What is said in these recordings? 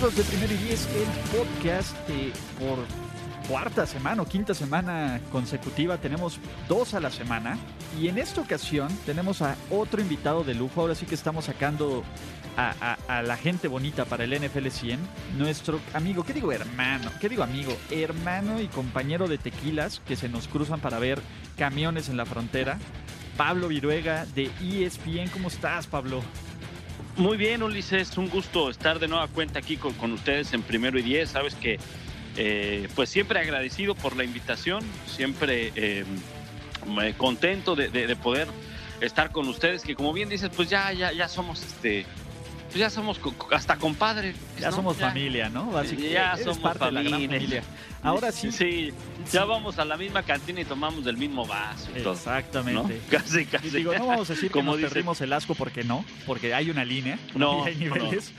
Amigos de Primero y Diez, el podcast eh, por cuarta semana o quinta semana consecutiva. Tenemos dos a la semana. Y en esta ocasión tenemos a otro invitado de lujo. Ahora sí que estamos sacando a, a- la gente bonita para el NFL 100. Nuestro amigo, ¿qué digo hermano? ¿Qué digo amigo? Hermano y compañero de tequilas que se nos cruzan para ver camiones en la frontera. Pablo Viruega de ESPN. ¿Cómo estás, Pablo? Muy bien, Ulises, un gusto estar de nueva cuenta aquí con, ustedes en Primero y Diez. Sabes que, eh, pues siempre agradecido por la invitación, siempre me- contento de, de- de poder estar con ustedes, que como bien dices, pues ya, ya, ya somos, este, pues ya somos co- hasta compadres. Ya ¿no? somos Ya. familia, ¿no? Básicamente, Ya somos parte de la gran familia. familia. Ahora sí. Sí, ya vamos a la misma cantina y tomamos del mismo vaso y todo. ¿no? Exactamente. Casi, Y casi. digo, no vamos a decir Como que nos dice- perdimos el asco porque no, porque hay una línea, No, y hay no. niveles.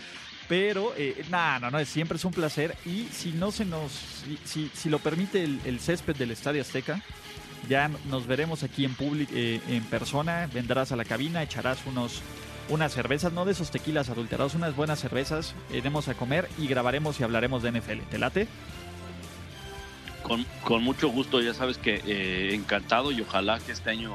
Pero, eh, nada, no, no, siempre es un placer. Y si no se nos, si, si, si lo permite el, el césped del Estadio Azteca, ya nos veremos aquí en público, en persona. Vendrás a la cabina, echarás unos, unas cervezas, no de esos tequilas adulterados, unas buenas cervezas. Iremos a comer y grabaremos y hablaremos de NFL. ¿Te late? Con, con mucho gusto, ya sabes que eh, encantado y ojalá que este año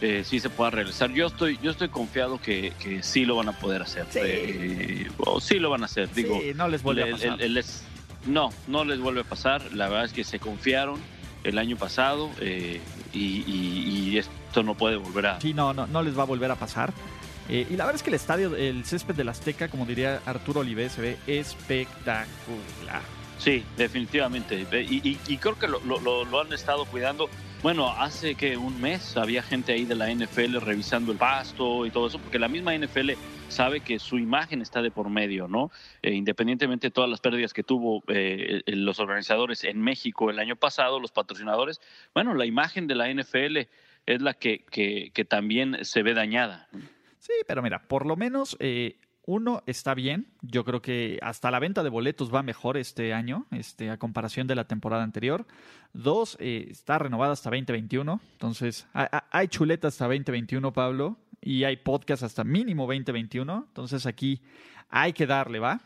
eh, sí se pueda realizar. Yo estoy, yo estoy confiado que, que sí lo van a poder hacer. Sí. Eh, o sí lo van a hacer, digo. sí, no les vuelve a pasar. el- el es- no, no les vuelve a pasar. La verdad es que se confiaron el año pasado eh, y, y- y esto no puede volver a... Sí, no, no, no les va a volver a pasar. Eh, y la verdad es que el estadio, el césped del Azteca, como diría Arturo Olivé, se ve espectacular. Sí, definitivamente. Y, creo que lo, han estado cuidando. Bueno, hace que un mes había gente ahí de la NFL revisando el pasto y todo eso, porque la misma NFL sabe que su imagen está de por medio, ¿no? Eh, independientemente de todas las pérdidas que tuvo eh, los organizadores en México el año pasado, los patrocinadores, bueno, la imagen de la NFL es la que, que también se ve dañada. Sí, pero mira, por lo menos eh, uno está bien. Yo creo que hasta la venta de boletos va mejor este año, este, a comparación de la temporada anterior. Dos, eh, está renovada hasta 2021. Entonces, ha- ha- hay chuleta hasta 2021, Pablo, y hay podcast hasta mínimo 2021. Entonces, aquí hay que darle, ¿va?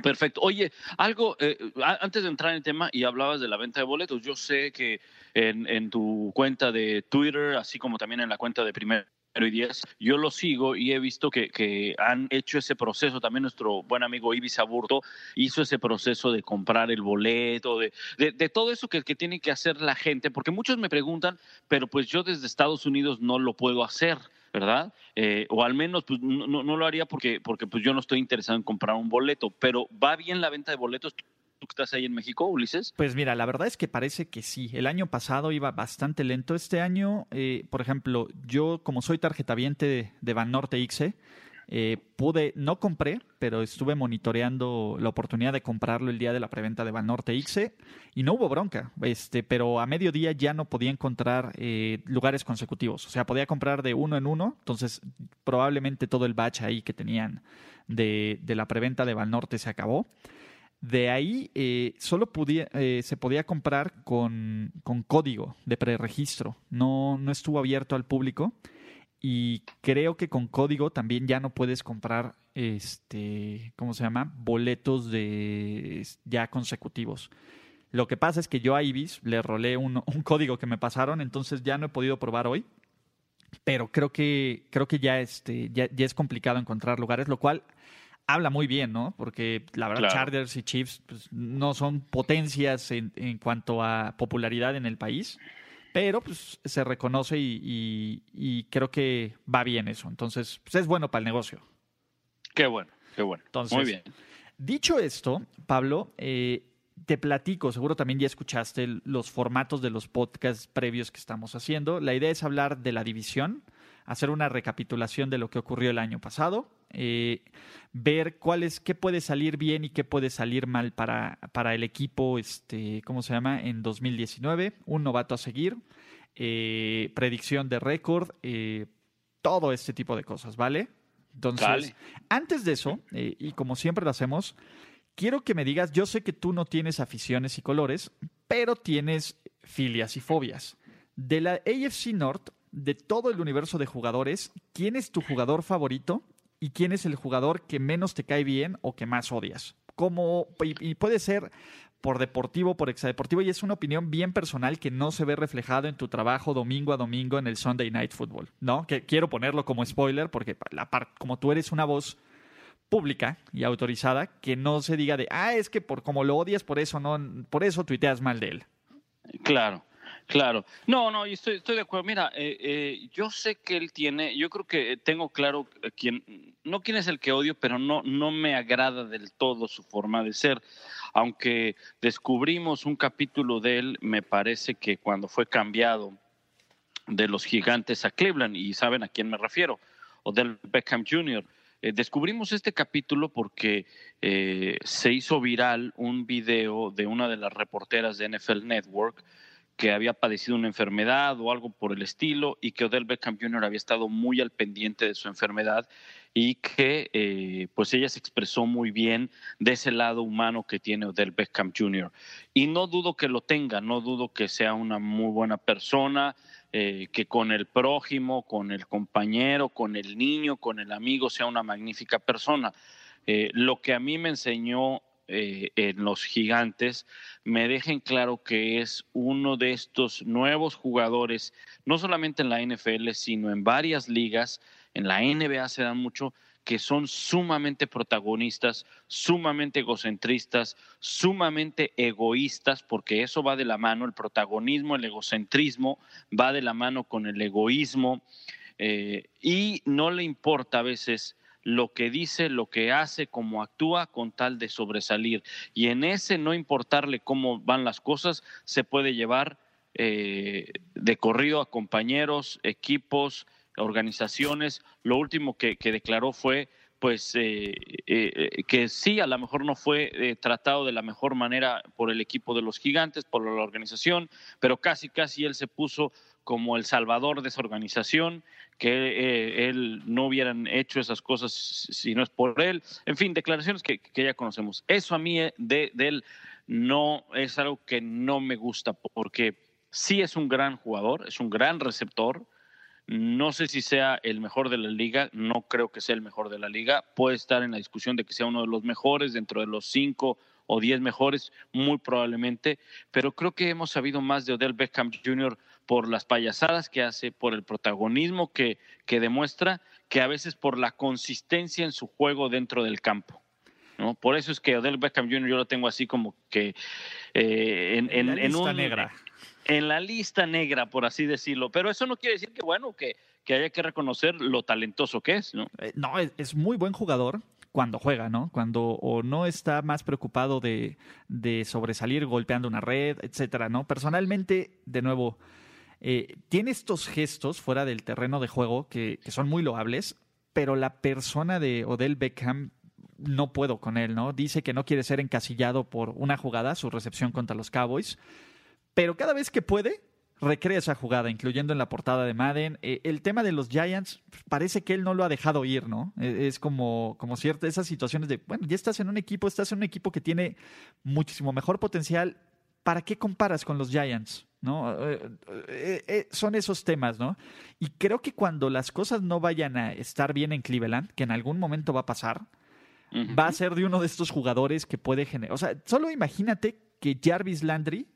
Perfecto. Oye, algo, eh, antes de entrar en el tema y hablabas de la venta de boletos, yo sé que en, en tu cuenta de Twitter, así como también en la cuenta de Primero y Diez, yo lo sigo y he visto que, que han hecho ese proceso. También nuestro buen amigo Ibis Aburto hizo ese proceso de comprar el boleto, de, de, todo eso que, que tiene que hacer la gente, porque muchos me preguntan, pero pues yo desde Estados Unidos no lo puedo hacer. ¿verdad? Eh, o al menos pues, no- no lo haría porque, porque pues, yo no estoy interesado en comprar un boleto, pero ¿va bien la venta de boletos? ¿Tú que estás ahí en México, Ulises? Pues mira, la verdad es que parece que sí. El año pasado iba bastante lento. Este año, eh, por ejemplo, yo como soy tarjetaviente de, de Banorte Ixe, eh, pude, no compré, pero estuve monitoreando la oportunidad de comprarlo el día de la preventa de Banorte Ixe y no hubo bronca. Este, pero a mediodía ya no podía encontrar eh, lugares consecutivos. O sea, podía comprar de uno en uno. Entonces, probablemente todo el batch ahí que tenían de, de la preventa de Banorte se acabó. De ahí eh, solo eh, se podía comprar con, con código de preregistro. No, no estuvo abierto al público. Y creo que con código también ya no puedes comprar, este, ¿cómo se llama? Boletos de ya consecutivos. Lo que pasa es que yo a Ibis le rolé un, un código que me pasaron, entonces ya no he podido probar hoy. Pero creo que, creo que ya, este, ya, ya es complicado encontrar lugares, lo cual habla muy bien, ¿no? Porque la verdad, Claro. Chargers y Chiefs pues, no son potencias en, en cuanto a popularidad en el país, pero pues se reconoce y, y- y creo que va bien eso. Entonces, pues, es bueno para el negocio. Qué bueno, qué bueno. Entonces, Muy bien. Dicho esto, Pablo, eh, te platico, seguro también ya escuchaste los formatos de los podcasts previos que estamos haciendo. La idea es hablar de la división, hacer una recapitulación de lo que ocurrió el año pasado, eh, ver cuál es, qué puede salir bien y qué puede salir mal para, para el equipo, este, ¿cómo se llama? En 2019, un novato a seguir, eh, predicción de récord, eh, todo este tipo de cosas, ¿vale? Entonces, antes de eso, y como siempre lo hacemos, quiero que me digas, yo sé que tú no tienes aficiones y colores, pero tienes filias y fobias. De la AFC North, de todo el universo de jugadores, ¿quién es tu jugador favorito y quién es el jugador que menos te cae bien o que más odias? Como, y, puede ser por deportivo, por exadeportivo, y es una opinión bien personal que no se ve reflejado en tu trabajo domingo a domingo en el Sunday Night Football, ¿no? Que quiero ponerlo como spoiler porque como tú eres una voz pública y autorizada, que no se diga de, ah, es que por como lo odias, por eso no, por eso tuiteas mal de él. Claro. Claro, no, no, estoy, estoy de acuerdo. Mira, eh, eh, yo sé que él tiene, yo creo que tengo claro quién, no quién es el que odio, pero no, no me agrada del todo su forma de ser. Aunque descubrimos un capítulo de él, me parece que cuando fue cambiado de los gigantes a Cleveland, y saben a quién me refiero, o del Beckham Jr., eh, descubrimos este capítulo porque se hizo viral un video de una de las reporteras de NFL Network que había padecido una enfermedad o algo por el estilo y que Odell Beckham Jr. había estado muy al pendiente de su enfermedad y que eh, pues ella se expresó muy bien de ese lado humano que tiene Odell Beckham Jr. Y no dudo que lo tenga, no dudo que sea una muy buena persona, eh, que con el prójimo, con el compañero, con el niño, con el amigo sea una magnífica persona. Eh, lo que a mí me enseñó eh, en los gigantes me dejen claro que es uno de estos nuevos jugadores, no solamente en la NFL, sino en varias ligas, en la NBA se dan mucho, que son sumamente protagonistas, sumamente egocentristas, sumamente egoístas, porque eso va de la mano, el protagonismo, el egocentrismo va de la mano con el egoísmo, eh, y no le importa a veces lo que dice, lo que hace, cómo actúa con tal de sobresalir. Y en ese no importarle cómo van las cosas, se puede llevar eh, de corrido a compañeros, equipos, organizaciones. Lo último que, declaró fue pues eh, eh, que sí, a lo mejor no fue tratado de la mejor manera por el equipo de los gigantes, por la organización, pero casi, casi él se puso como el salvador de esa organización, que eh, él no hubieran hecho esas cosas si no es por él. En fin, declaraciones que, ya conocemos. Eso a mí eh, de, él no es algo que no me gusta, porque sí es un gran jugador, es un gran receptor. No sé si sea el mejor de la liga, no creo que sea el mejor de la liga. Puede estar en la discusión de que sea uno de los mejores dentro de los cinco o diez mejores, muy probablemente, pero creo que hemos sabido más de Odell Beckham Jr por las payasadas que hace, por el protagonismo que, que demuestra, que a veces por la consistencia en su juego dentro del campo. ¿no? Por eso es que Odell Beckham Jr. yo lo tengo así como que eh, en, en, la lista negra. En la lista negra, por así decirlo. Pero eso no quiere decir que, bueno, que, que haya que reconocer lo talentoso que es, ¿no? Eh, no, es, muy buen jugador cuando juega, ¿no? Cuando o no está más preocupado de, de sobresalir golpeando una red, etcétera, ¿no? Personalmente, de nuevo, eh, tiene estos gestos fuera del terreno de juego que, son muy loables, pero la persona de Odell Beckham no puedo con él, ¿no? Dice que no quiere ser encasillado por una jugada, su recepción contra los Cowboys, pero cada vez que puede, recrea esa jugada, incluyendo en la portada de Madden. Eh, el tema de los Giants, parece que él no lo ha dejado ir, ¿no? E, es como, como cierta esas situaciones de, bueno, ya estás en un equipo, estás en un equipo que tiene muchísimo mejor potencial. ¿Para qué comparas con los Giants? ¿No? Eh, eh, eh, son esos temas, ¿no? Y creo que cuando las cosas no vayan a estar bien en Cleveland, que en algún momento va a pasar, va a ser de uno de estos jugadores que puede generar. O sea, solo imagínate que Jarvis Landry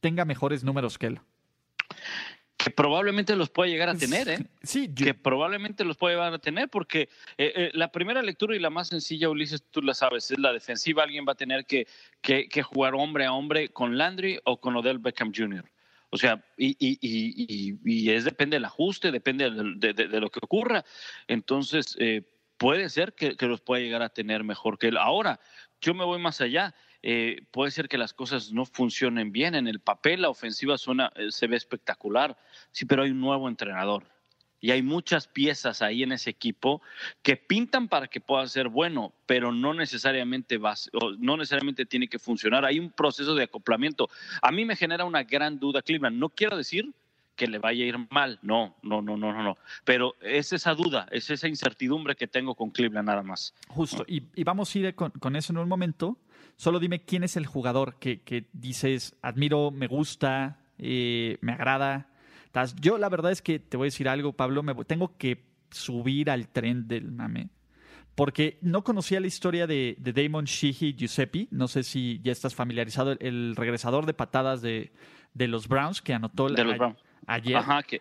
tenga mejores números que él. Que probablemente los pueda llegar a tener, ¿eh? Sí, que probablemente los puede llegar a tener, porque la primera lectura y la más sencilla, Ulises, tú la sabes, es la defensiva. Alguien va a tener que, que, que jugar hombre a hombre con Landry o con Odell Beckham Jr. O sea, y, y, y, y es depende del ajuste, depende de, lo que ocurra. Entonces, eh, puede ser que, los pueda llegar a tener mejor que él. Ahora, yo me voy más allá. Eh, puede ser que las cosas no funcionen bien. En el papel la ofensiva suena, eh, se ve espectacular, sí, pero hay un nuevo entrenador. Y hay muchas piezas ahí en ese equipo que pintan para que pueda ser bueno, pero no necesariamente va, no necesariamente tiene que funcionar. Hay un proceso de acoplamiento. A mí me genera una gran duda Cleveland. No quiero decir que le vaya a ir mal, no, no, no, no, no, Pero es esa duda, es esa incertidumbre que tengo con Cleveland nada más. Justo, y, vamos a ir con, eso en un momento. Solo dime quién es el jugador que, dices, admiro, me gusta, eh, me agrada yo la verdad es que te voy a decir algo, Pablo, me tengo que subir al tren del mame. Porque no conocía la historia de, Damon Sheehy Giuseppe. No sé si ya estás familiarizado. El, regresador de patadas de, los Browns que anotó de los Browns ayer ajá, que,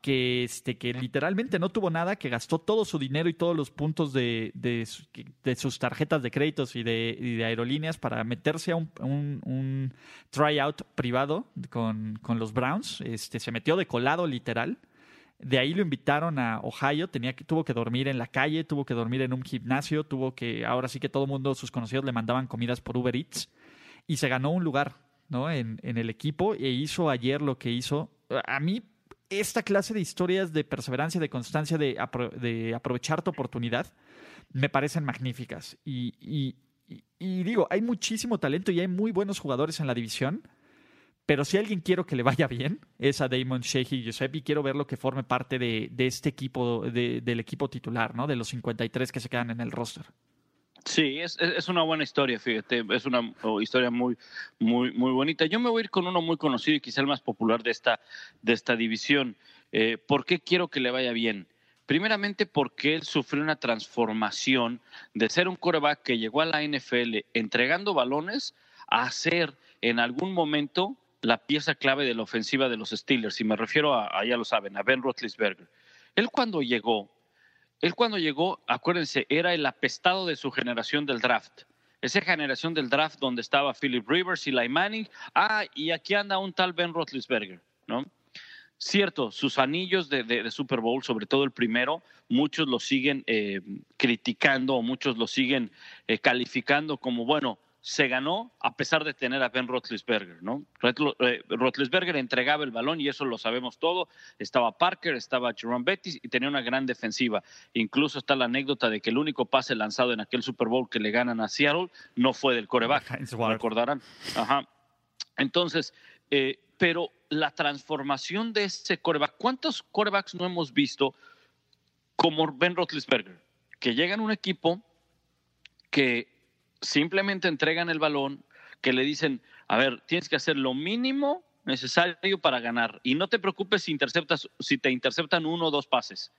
que, este que literalmente no tuvo nada, que gastó todo su dinero y todos los puntos de, de, sus tarjetas de créditos y de, aerolíneas para meterse a un, un, tryout privado con, con, los Browns. Este, se metió de colado literal. De ahí lo invitaron a Ohio, tenía que, tuvo que dormir en la calle, tuvo que dormir en un gimnasio, tuvo que, ahora sí que todo el mundo, sus conocidos le mandaban comidas por Uber Eats y se ganó un lugar ¿no? en, en el equipo e hizo ayer lo que hizo a mí esta clase de historias de perseverancia, de constancia, de, aprovechar tu oportunidad, me parecen magníficas. Y, digo, hay muchísimo talento y hay muy buenos jugadores en la división, pero si alguien quiero que le vaya bien, es a Damon Sheehy Giuseppe y quiero verlo que forme parte de, este equipo, del equipo titular, ¿no? De los 53 que se quedan en el roster. Sí, es, es, una buena historia, fíjate, es una oh, historia muy, muy, muy bonita. Yo me voy a ir con uno muy conocido y quizá el más popular de esta, de esta división. Eh, ¿Por qué quiero que le vaya bien? Primeramente porque él sufrió una transformación de ser un coreback que llegó a la NFL entregando balones a ser en algún momento la pieza clave de la ofensiva de los Steelers. Y me refiero a, ya lo saben, a Ben Roethlisberger. Él cuando llegó él cuando llegó, acuérdense, era el apestado de su generación del draft. Esa generación del draft donde estaba Philip Rivers y Lai Manning. Ah, y aquí anda un tal Ben Roethlisberger, ¿no? Cierto, sus anillos de, Super Bowl, sobre todo el primero, muchos lo siguen eh, criticando muchos lo siguen eh, calificando como, bueno, se ganó a pesar de tener a Ben Roethlisberger, ¿no? Eh, Roethlisberger entregaba el balón y eso lo sabemos todo. Estaba Parker, estaba Jerome Bettis y tenía una gran defensiva. Incluso está la anécdota de que el único pase lanzado en aquel Super Bowl que le ganan a Seattle no fue del coreback. Recordarán. Ajá. Entonces, eh, pero la transformación de ese coreback, ¿cuántos corebacks no hemos visto como Ben Roethlisberger? Que llegan a un equipo que simplemente entregan el balón, que le dicen, a ver, tienes que hacer lo mínimo necesario para ganar y no te preocupes si, interceptas, si te interceptan uno o dos pases.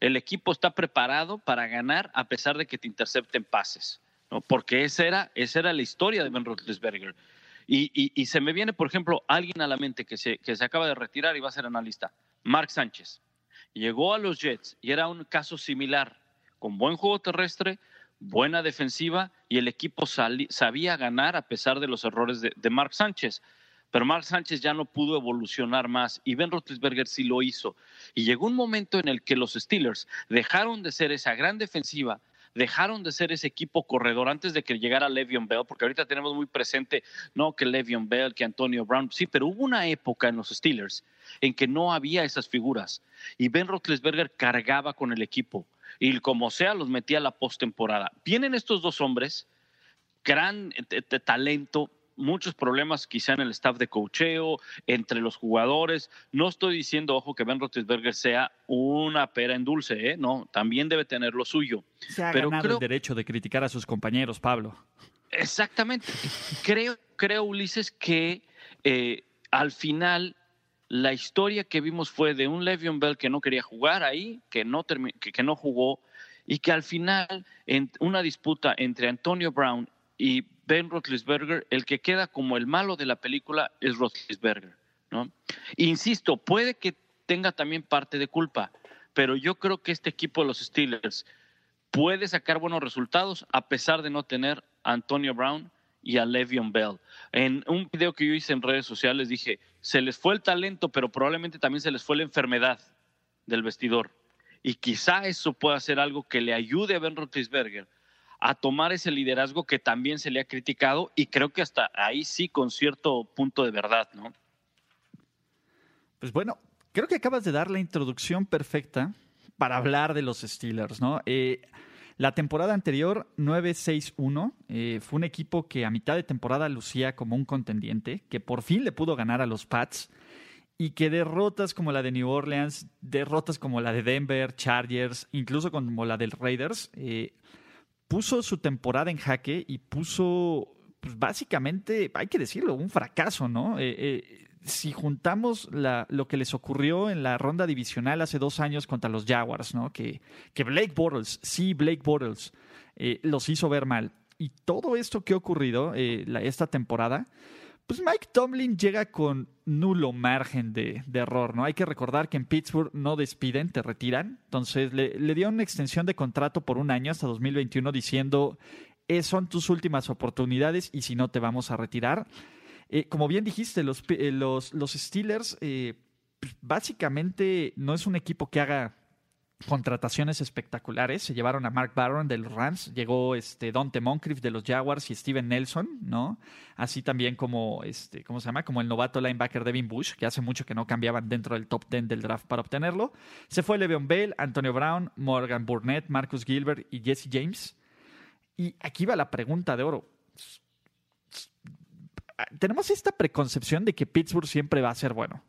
El equipo está preparado para ganar a pesar de que te intercepten pases, ¿no? porque esa era, esa era la historia de Ben Roethlisberger. Y, y, se me viene, por ejemplo, alguien a la mente que se, que se acaba de retirar y va a ser analista, Mark Sánchez. Llegó a los Jets y era un caso similar, con buen juego terrestre, buena defensiva y el equipo sabía ganar a pesar de los errores de, Mark Sánchez. Pero Mark Sánchez ya no pudo evolucionar más y Ben Roethlisberger sí lo hizo. Y llegó un momento en el que los Steelers dejaron de ser esa gran defensiva, dejaron de ser ese equipo corredor antes de que llegara Le'Veon Bell, porque ahorita tenemos muy presente, no que Le'Veon Bell, que Antonio Brown, sí, pero hubo una época en los Steelers en que no había esas figuras y Ben Roethlisberger cargaba con el equipo y como sea los metía a la postemporada. Vienen estos dos hombres, gran talento, muchos problemas quizá en el staff de cocheo, entre los jugadores. No estoy diciendo, ojo, que Ben Roethlisberger sea una pera en dulce, ¿eh? no, también debe tener lo suyo. Se ha Pero ganado el derecho de criticar a sus compañeros, Pablo. Exactamente. creo, creo, Ulises, que eh, al final la historia que vimos fue de un Le'Veon Bell que no quería jugar ahí, que no, que, no jugó, y que al final, en una disputa entre Antonio Brown y Ben Roethlisberger, el que queda como el malo de la película es Roethlisberger. ¿no? Insisto, puede que tenga también parte de culpa, pero yo creo que este equipo de los Steelers puede sacar buenos resultados a pesar de no tener Antonio Brown y a Le'Veon Bell. En un video que yo hice en redes sociales dije, se les fue el talento, pero probablemente también se les fue la enfermedad del vestidor. Y quizá eso pueda ser algo que le ayude a Ben Roethlisberger a tomar ese liderazgo que también se le ha criticado y creo que hasta ahí sí con cierto punto de verdad, ¿no? Pues bueno, creo que acabas de dar la introducción perfecta para hablar de los Steelers, ¿no? Eh, la temporada anterior, 9-6-1, eh, fue un equipo que a mitad de temporada lucía como un contendiente, que por fin le pudo ganar a los Pats y que derrotas como la de New Orleans, derrotas como la de Denver, Chargers, incluso como la del Raiders, eh, puso su temporada en jaque y puso, pues básicamente, hay que decirlo, un fracaso, ¿no? Eh, si juntamos lo que les ocurrió en la ronda divisional hace dos años contra los Jaguars, ¿no? Que, que Blake Bortles, sí, Blake Bortles, eh, los hizo ver mal. Y todo esto que ha ocurrido eh, esta temporada, pues Mike Tomlin llega con nulo margen de, error, ¿no? Hay que recordar que en Pittsburgh no despiden, te retiran. Entonces le, le dio una extensión de contrato por un año hasta 2021 diciendo, eh, son tus últimas oportunidades y si no te vamos a retirar. Eh, como bien dijiste, los, eh, los, los Steelers eh, pues, básicamente no es un equipo que haga contrataciones espectaculares. Se llevaron a Mark Barron de los Rams, llegó este Dante Moncrief de los Jaguars y Steven Nelson, ¿no? Así también como este, ¿cómo se llama? Como el novato linebacker Devin Bush, que hace mucho que no cambiaban dentro del top 10 del draft para obtenerlo. Se fue Le'Veon Bell, Antonio Brown, Morgan Burnett, Marcus Gilbert y Jesse James. Y aquí va la pregunta de oro. Tenemos esta preconcepción de que Pittsburgh siempre va a ser bueno.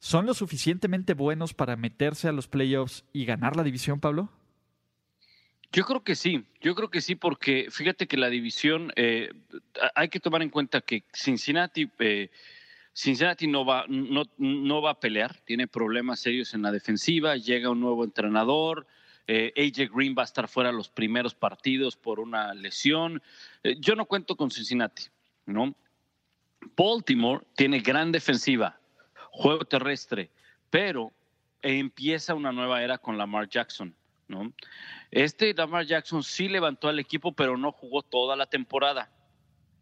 ¿Son lo suficientemente buenos para meterse a los playoffs y ganar la división, Pablo? Yo creo que sí, yo creo que sí, porque fíjate que la división, eh, hay que tomar en cuenta que Cincinnati, eh, Cincinnati no va, no, no, va a pelear, tiene problemas serios en la defensiva, llega un nuevo entrenador, eh, AJ Green va a estar fuera los primeros partidos por una lesión. yo no cuento con Cincinnati, ¿no? Baltimore tiene gran defensiva, juego terrestre, pero empieza una nueva era con Lamar Jackson, ¿no? Este Lamar Jackson sí levantó al equipo, pero no jugó toda la temporada.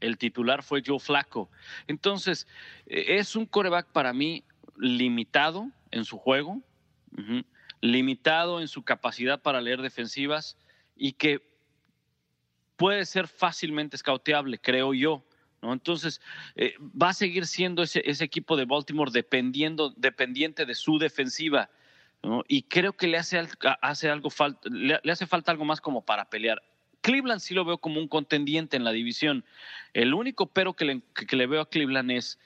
El titular fue Joe Flacco. Entonces, eh, es un coreback para mí limitado en su juego, limitado en su capacidad para leer defensivas y que puede ser fácilmente escauteable, creo yo. Entonces, eh, va a seguir siendo ese, equipo de Baltimore dependiendo, dependiente de su defensiva. Y creo que le hace, hace algo le, hace falta algo más como para pelear. Cleveland sí lo veo como un contendiente en la división. El único pero que le, que le veo a Cleveland es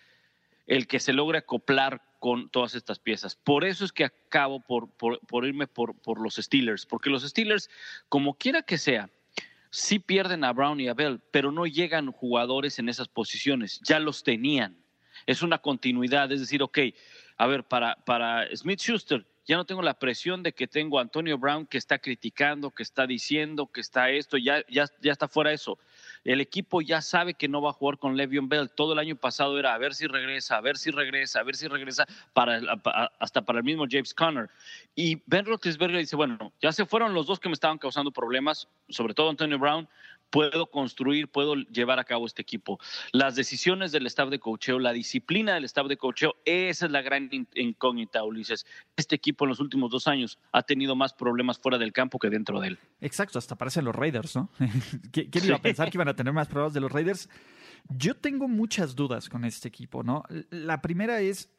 el que se logre acoplar con todas estas piezas. Por eso es que acabo por, por, irme por, por los Steelers, porque los Steelers, como quiera que sea, sí pierden a Brown y a Bell, pero no llegan jugadores en esas posiciones, ya los tenían. Es una continuidad, es decir, ok, a ver, para, para Smith Schuster, ya no tengo la presión de que tengo a Antonio Brown que está criticando, que está diciendo, que está esto, ya, ya, ya está fuera eso. El equipo ya sabe que no va a jugar con Le'Veon Bell. Todo el año pasado era a ver si regresa, a ver si regresa, a ver si regresa, para, hasta para el mismo James Conner. Y Ben Roethlisberger dice, bueno, ya se fueron los dos que me estaban causando problemas, sobre todo Antonio Brown, puedo construir, puedo llevar a cabo este equipo. Las decisiones del staff de cocheo, la disciplina del staff de cocheo, esa es la gran incógnita, Ulises. Este equipo en los últimos dos años ha tenido más problemas fuera del campo que dentro de él. Exacto, hasta parecen los Raiders, ¿no? ¿Quién iba a pensar que iban a tener más problemas de los Raiders? Yo tengo muchas dudas con este equipo, ¿no? La primera es,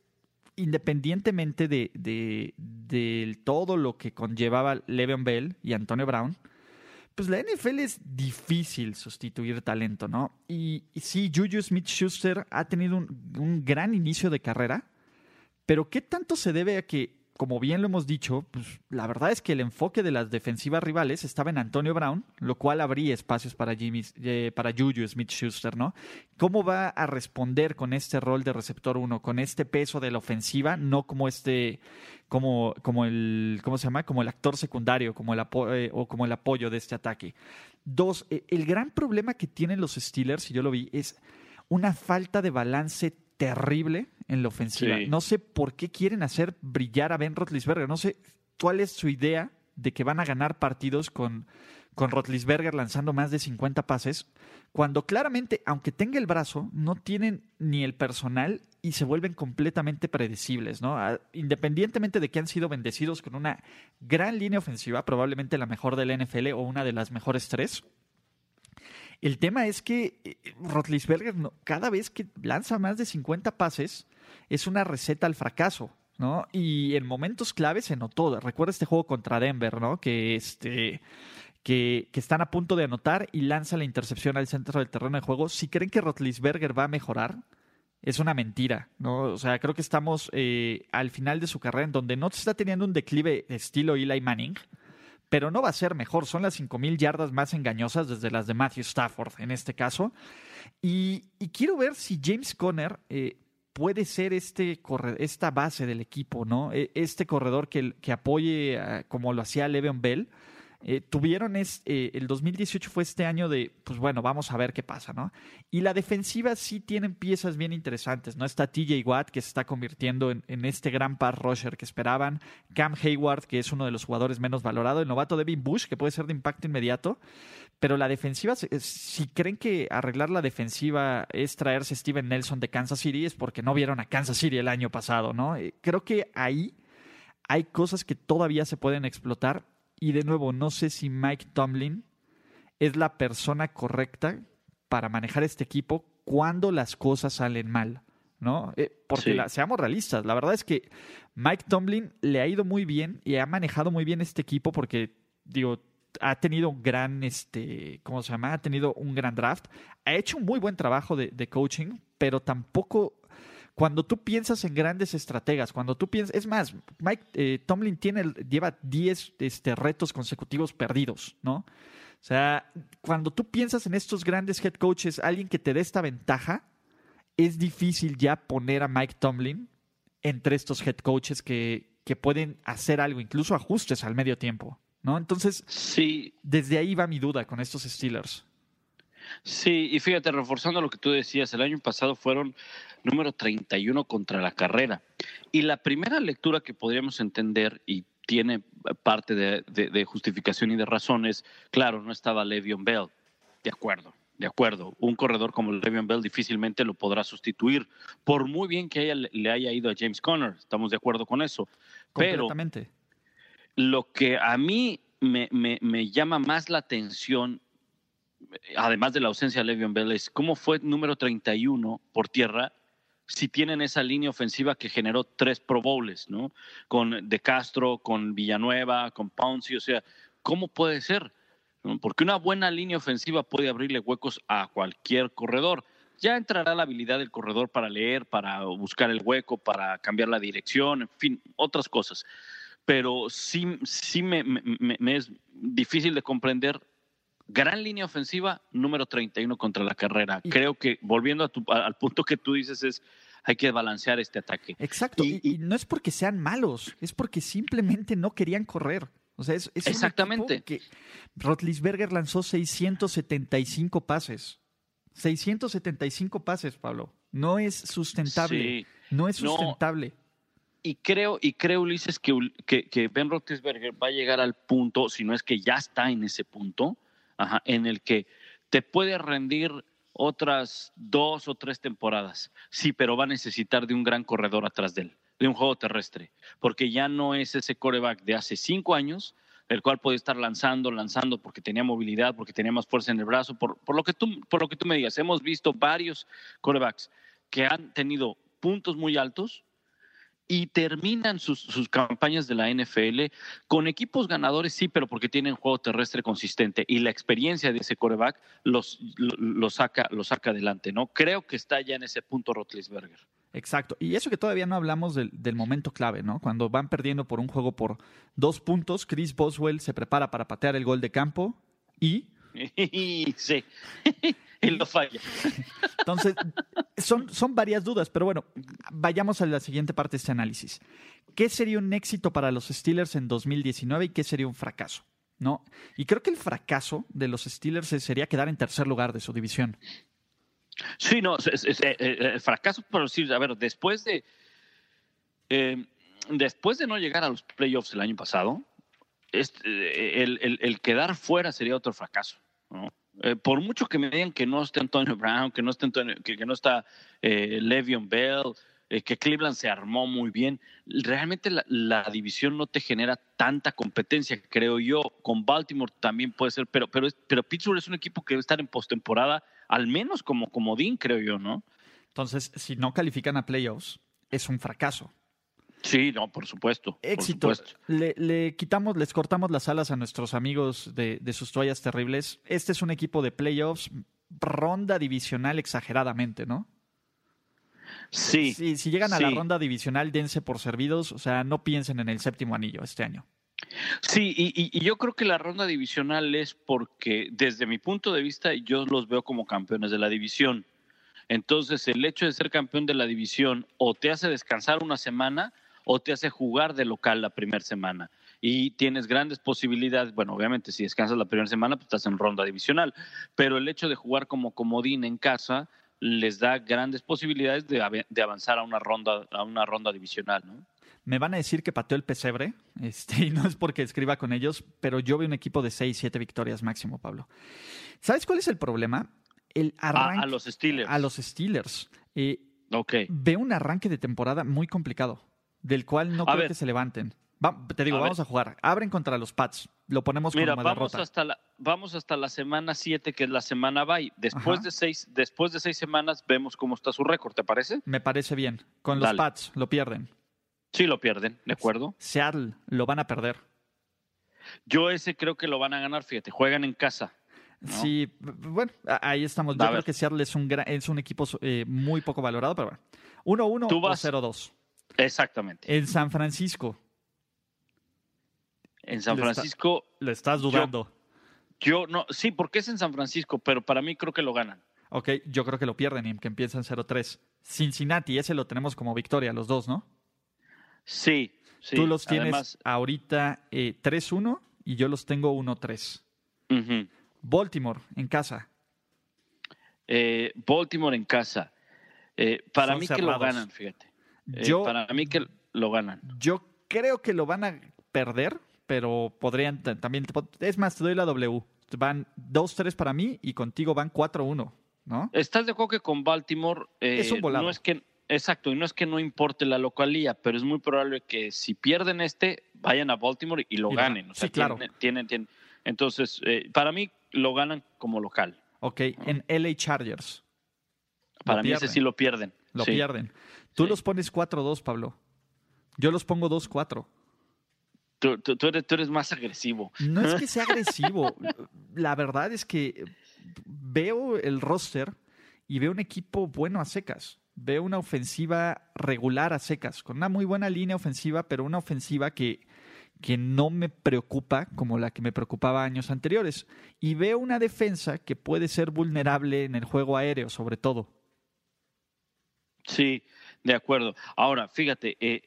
independientemente de, de todo lo que conllevaba Le'Veon Bell y Antonio Brown, pues la NFL es difícil sustituir talento, ¿no? Y, sí, Juju Smith Schuster ha tenido un, un, gran inicio de carrera, pero ¿qué tanto se debe a que como bien lo hemos dicho, pues la verdad es que el enfoque de las defensivas rivales estaba en Antonio Brown, lo cual abría espacios para Jimmy, eh, para Juju Smith-Schuster, ¿no? ¿Cómo va a responder con este rol de receptor uno, con este peso de la ofensiva, no como este, como, como el, ¿cómo se llama? Como el actor secundario, como el eh, o como el apoyo de este ataque. Dos, eh, el gran problema que tienen los Steelers, y yo lo vi, es una falta de balance terrible en la ofensiva. No sé por qué quieren hacer brillar a Ben Roethlisberger. No sé cuál es su idea de que van a ganar partidos con, con Roethlisberger lanzando más de 50 pases, cuando claramente, aunque tenga el brazo, no tienen ni el personal y se vuelven completamente predecibles, ¿no? Independientemente de que han sido bendecidos con una gran línea ofensiva, probablemente la mejor del NFL o una de las mejores tres, el tema es que eh, Rotlisberger cada vez que lanza más de 50 pases es una receta al fracaso. ¿no? Y en momentos clave se notó. Recuerda este juego contra Denver, ¿no? Que este. Que, que, están a punto de anotar y lanza la intercepción al centro del terreno de juego. Si creen que Rotlisberger va a mejorar, es una mentira, ¿no? O sea, creo que estamos eh, al final de su carrera en donde no está teniendo un declive estilo Eli Manning, pero no va a ser mejor. Son las 5.000 yardas más engañosas desde las de Matthew Stafford en este caso. Y, quiero ver si James Conner eh, puede ser este esta base del equipo, ¿no? E, este corredor que, que apoye como lo hacía Le'Veon Bell eh, tuvieron es, eh, el 2018 fue este año de, pues bueno, vamos a ver qué pasa, ¿no? Y la defensiva sí tienen piezas bien interesantes, ¿no? Está TJ Watt, que se está convirtiendo en, este gran pass rusher que esperaban, Cam Hayward, que es uno de los jugadores menos valorados, el novato Devin Bush, que puede ser de impacto inmediato, pero la defensiva, si creen que arreglar la defensiva es traerse Steven Nelson de Kansas City, es porque no vieron a Kansas City el año pasado, ¿no? Eh, creo que ahí hay cosas que todavía se pueden explotar y de nuevo, no sé si Mike Tomlin es la persona correcta para manejar este equipo cuando las cosas salen mal, ¿no? Eh, porque seamos realistas, la verdad es que Mike Tomlin le ha ido muy bien y ha manejado muy bien este equipo porque, digo, ha tenido un gran, este, ¿cómo se llama? Ha tenido un gran draft, ha hecho un muy buen trabajo de, de coaching, pero tampoco cuando tú piensas en grandes estrategas, cuando tú piensas, es más, Mike eh, Tomlin tiene, lleva 10 este, retos consecutivos perdidos, ¿no? O sea, cuando tú piensas en estos grandes head coaches, alguien que te dé esta ventaja, es difícil ya poner a Mike Tomlin entre estos head coaches que, que pueden hacer algo, incluso ajustes al medio tiempo, ¿no? Entonces, sí. desde ahí va mi duda con estos Steelers. Sí, y fíjate, reforzando lo que tú decías, el año pasado fueron número 31 contra la carrera. Y la primera lectura que podríamos entender, y tiene parte de, justificación y de razones, claro, no estaba Le'Veon Bell, de acuerdo. De acuerdo, un corredor como Le'Veon Bell difícilmente lo podrá sustituir, por muy bien que le haya ido a James Conner, estamos de acuerdo con eso. Pero lo que a mí me, me llama más la atención además de la ausencia de Le'Veon Bell, es cómo fue número 31 por tierra si tienen esa línea ofensiva que generó tres Pro Bowls, ¿no? Con De Castro, con Villanueva, con Pouncy, o sea, ¿cómo puede ser? Porque una buena línea ofensiva puede abrirle huecos a cualquier corredor. Ya entrará la habilidad del corredor para leer, para buscar el hueco, para cambiar la dirección, en fin, otras cosas. Pero sí, sí me es difícil de comprender gran línea ofensiva, número 31 contra la carrera. Creo que, volviendo al punto que tú dices, es hay que balancear este ataque. Exacto, y, no es porque sean malos, es porque simplemente no querían correr. O sea, es, Exactamente. que Rotlisberger lanzó 675 pases. 675 pases, Pablo. No es sustentable. No es sustentable. y creo, y creo, Ulises, que, que, que Ben Roethlisberger va a llegar al punto, si no es que ya está en ese punto, en el que te puede rendir otras dos o tres temporadas. Sí, pero va a necesitar de un gran corredor atrás de él, de un juego terrestre, porque ya no es ese coreback de hace cinco años, el cual puede estar lanzando, lanzando porque tenía movilidad, porque tenía más fuerza en el brazo, por, por, lo, que tú, por lo que tú me digas. Hemos visto varios corebacks que han tenido puntos muy altos, y terminan sus, campañas de la NFL con equipos ganadores, sí, pero porque tienen juego terrestre consistente y la experiencia de ese coreback los, lo, saca, saca adelante, ¿no? Creo que está ya en ese punto Rotlisberger. Exacto. Y eso que todavía no hablamos del, del, momento clave, ¿no? Cuando van perdiendo por un juego por dos puntos, Chris Boswell se prepara para patear el gol de campo y... sí. él lo falla. Entonces, son, son varias dudas, pero bueno, vayamos a la siguiente parte de este análisis. ¿Qué sería un éxito para los Steelers en 2019 y qué sería un fracaso? ¿No? Y creo que el fracaso de los Steelers sería quedar en tercer lugar de su división. Sí, no, eh, eh, el fracaso, por decir, a ver, después de, eh, después de no llegar a los playoffs el año pasado, el, el, el, quedar fuera sería otro fracaso. ¿no? Eh, por mucho que me digan que no esté Antonio Brown, que no, esté que, no está eh, Le'Veon Bell, eh, que Cleveland se armó muy bien, realmente la, división no te genera tanta competencia, creo yo. Con Baltimore también puede ser, pero, pero, pero Pittsburgh es un equipo que debe estar en postemporada, al menos como comodín, creo yo, ¿no? Entonces, si no califican a playoffs, es un fracaso. Sí, no, por supuesto. Éxito. Le, quitamos, les cortamos las alas a nuestros amigos de, de sus toallas terribles. Este es un equipo de playoffs, ronda divisional exageradamente, ¿no? Sí. Si, llegan a la ronda divisional, dense por servidos. O sea, no piensen en el séptimo anillo este año. Sí, y, yo creo que la ronda divisional es porque, desde mi punto de vista, yo los veo como campeones de la división. Entonces, el hecho de ser campeón de la división o te hace descansar una semana o te hace jugar de local la primera semana. Y tienes grandes posibilidades. Bueno, obviamente, si descansas la primera semana, pues estás en ronda divisional. Pero el hecho de jugar como comodín en casa les da grandes posibilidades de, de avanzar a una ronda, a una ronda divisional, ¿no? Me van a decir que pateó el pesebre, este, y no es porque escriba con ellos, pero yo veo un equipo de 6, 7 victorias máximo, Pablo. ¿Sabes cuál es el problema? El arranque, a, los Steelers. A los Steelers. Eh, Veo un arranque de temporada muy complicado, del cual no creo que se levanten. te digo, vamos a jugar. Abren contra los Pats. Lo ponemos Mira, como vamos hasta la vamos hasta la semana 7, que es la semana bye. Después de seis después de seis semanas vemos cómo está su récord, ¿te parece? Me parece bien. Con los Pats lo pierden. Sí, lo pierden, ¿de acuerdo? Seattle lo van a perder. Yo ese creo que lo van a ganar, fíjate, juegan en casa. Sí, bueno, ahí estamos. Yo creo que Seattle es un, es un equipo eh, muy poco valorado, pero bueno. 1-1 o 0-2. Exactamente. En San Francisco. En San Francisco. Lo, estás dudando. Yo, no, sí, porque es en San Francisco, pero para mí creo que lo ganan. Ok, yo creo que lo pierden y que empiezan 0-3. Cincinnati, ese lo tenemos como victoria, los dos, ¿no? Sí, sí. Tú los tienes ahorita 3-1 eh, y yo los tengo 1-3. Baltimore, en casa. Eh, Baltimore en casa. Eh, para mí que lo ganan, fíjate. Yo, para mí que lo ganan. Yo creo que lo van a perder, pero podrían también. Es más, te doy la W. Van 2-3 para mí y contigo van 4-1, ¿no? ¿Estás de acuerdo que con Baltimore es un volado. no es que Exacto, y no es que no importe la localía, pero es muy probable que si pierden este, vayan a Baltimore y lo ganen. sí, claro. Tienen, tienen, Entonces, eh, para mí lo ganan como local. Ok, en LA Chargers. Para mí ese sí lo pierden. Lo pierden. Tú los pones 4-2, Pablo. Yo los pongo 2-4. Tú, tú, eres, tú eres más agresivo. No es que sea agresivo. la verdad es que veo el roster y veo un equipo bueno a secas veo una ofensiva regular a secas, con una muy buena línea ofensiva, pero una ofensiva que, que no me preocupa como la que me preocupaba años anteriores. Y veo una defensa que puede ser vulnerable en el juego aéreo, sobre todo. Sí, de acuerdo. Ahora, fíjate, eh,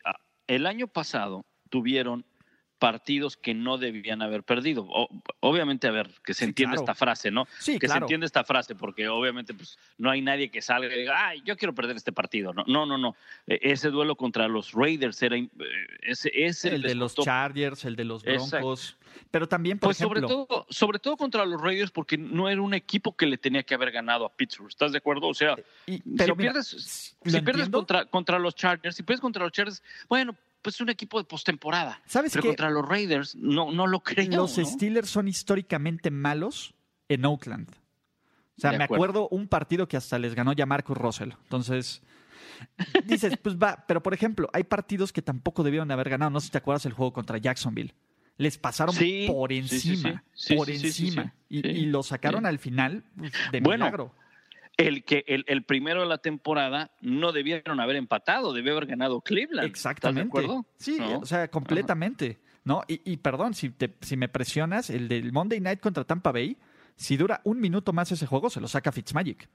el año pasado tuvieron partidos que no debían haber perdido. obviamente, a ver, que se entienda esta frase, ¿no? Sí, que se entienda esta frase, porque obviamente pues, no hay nadie que salga y diga, ay, yo quiero perder este partido. No, no, no. no. E, ese duelo contra los Raiders era. Eh, ese, ese el de los Chargers, el de los Broncos. Pero también, por pues sobre todo, sobre todo contra los Raiders, porque no era un equipo que le tenía que haber ganado a Pittsburgh. ¿Estás de acuerdo? O sea, si pierdes, si pierdes contra, contra los Chargers, si pierdes contra los Chargers, bueno, pues un equipo de postemporada. ¿Sabes Pero contra los Raiders no, no lo creo. Los Steelers son históricamente malos en Oakland. O sea, me acuerdo un partido que hasta les ganó ya Marcus Russell. Entonces, dices, pues va, pero por ejemplo, hay partidos que tampoco debieron haber ganado. No sé si te acuerdas el juego contra Jacksonville. Les pasaron por encima, por encima. Y, y, lo sacaron al final de milagro el que el, el, primero de la temporada no debieron haber empatado, debió haber ganado Cleveland. Exactamente. ¿Estás de acuerdo? Sí, o sea, completamente. ¿no? Y, y, perdón, si, te, si me presionas, el del Monday Night contra Tampa Bay, si dura un minuto más ese juego, se lo saca Fitzmagic.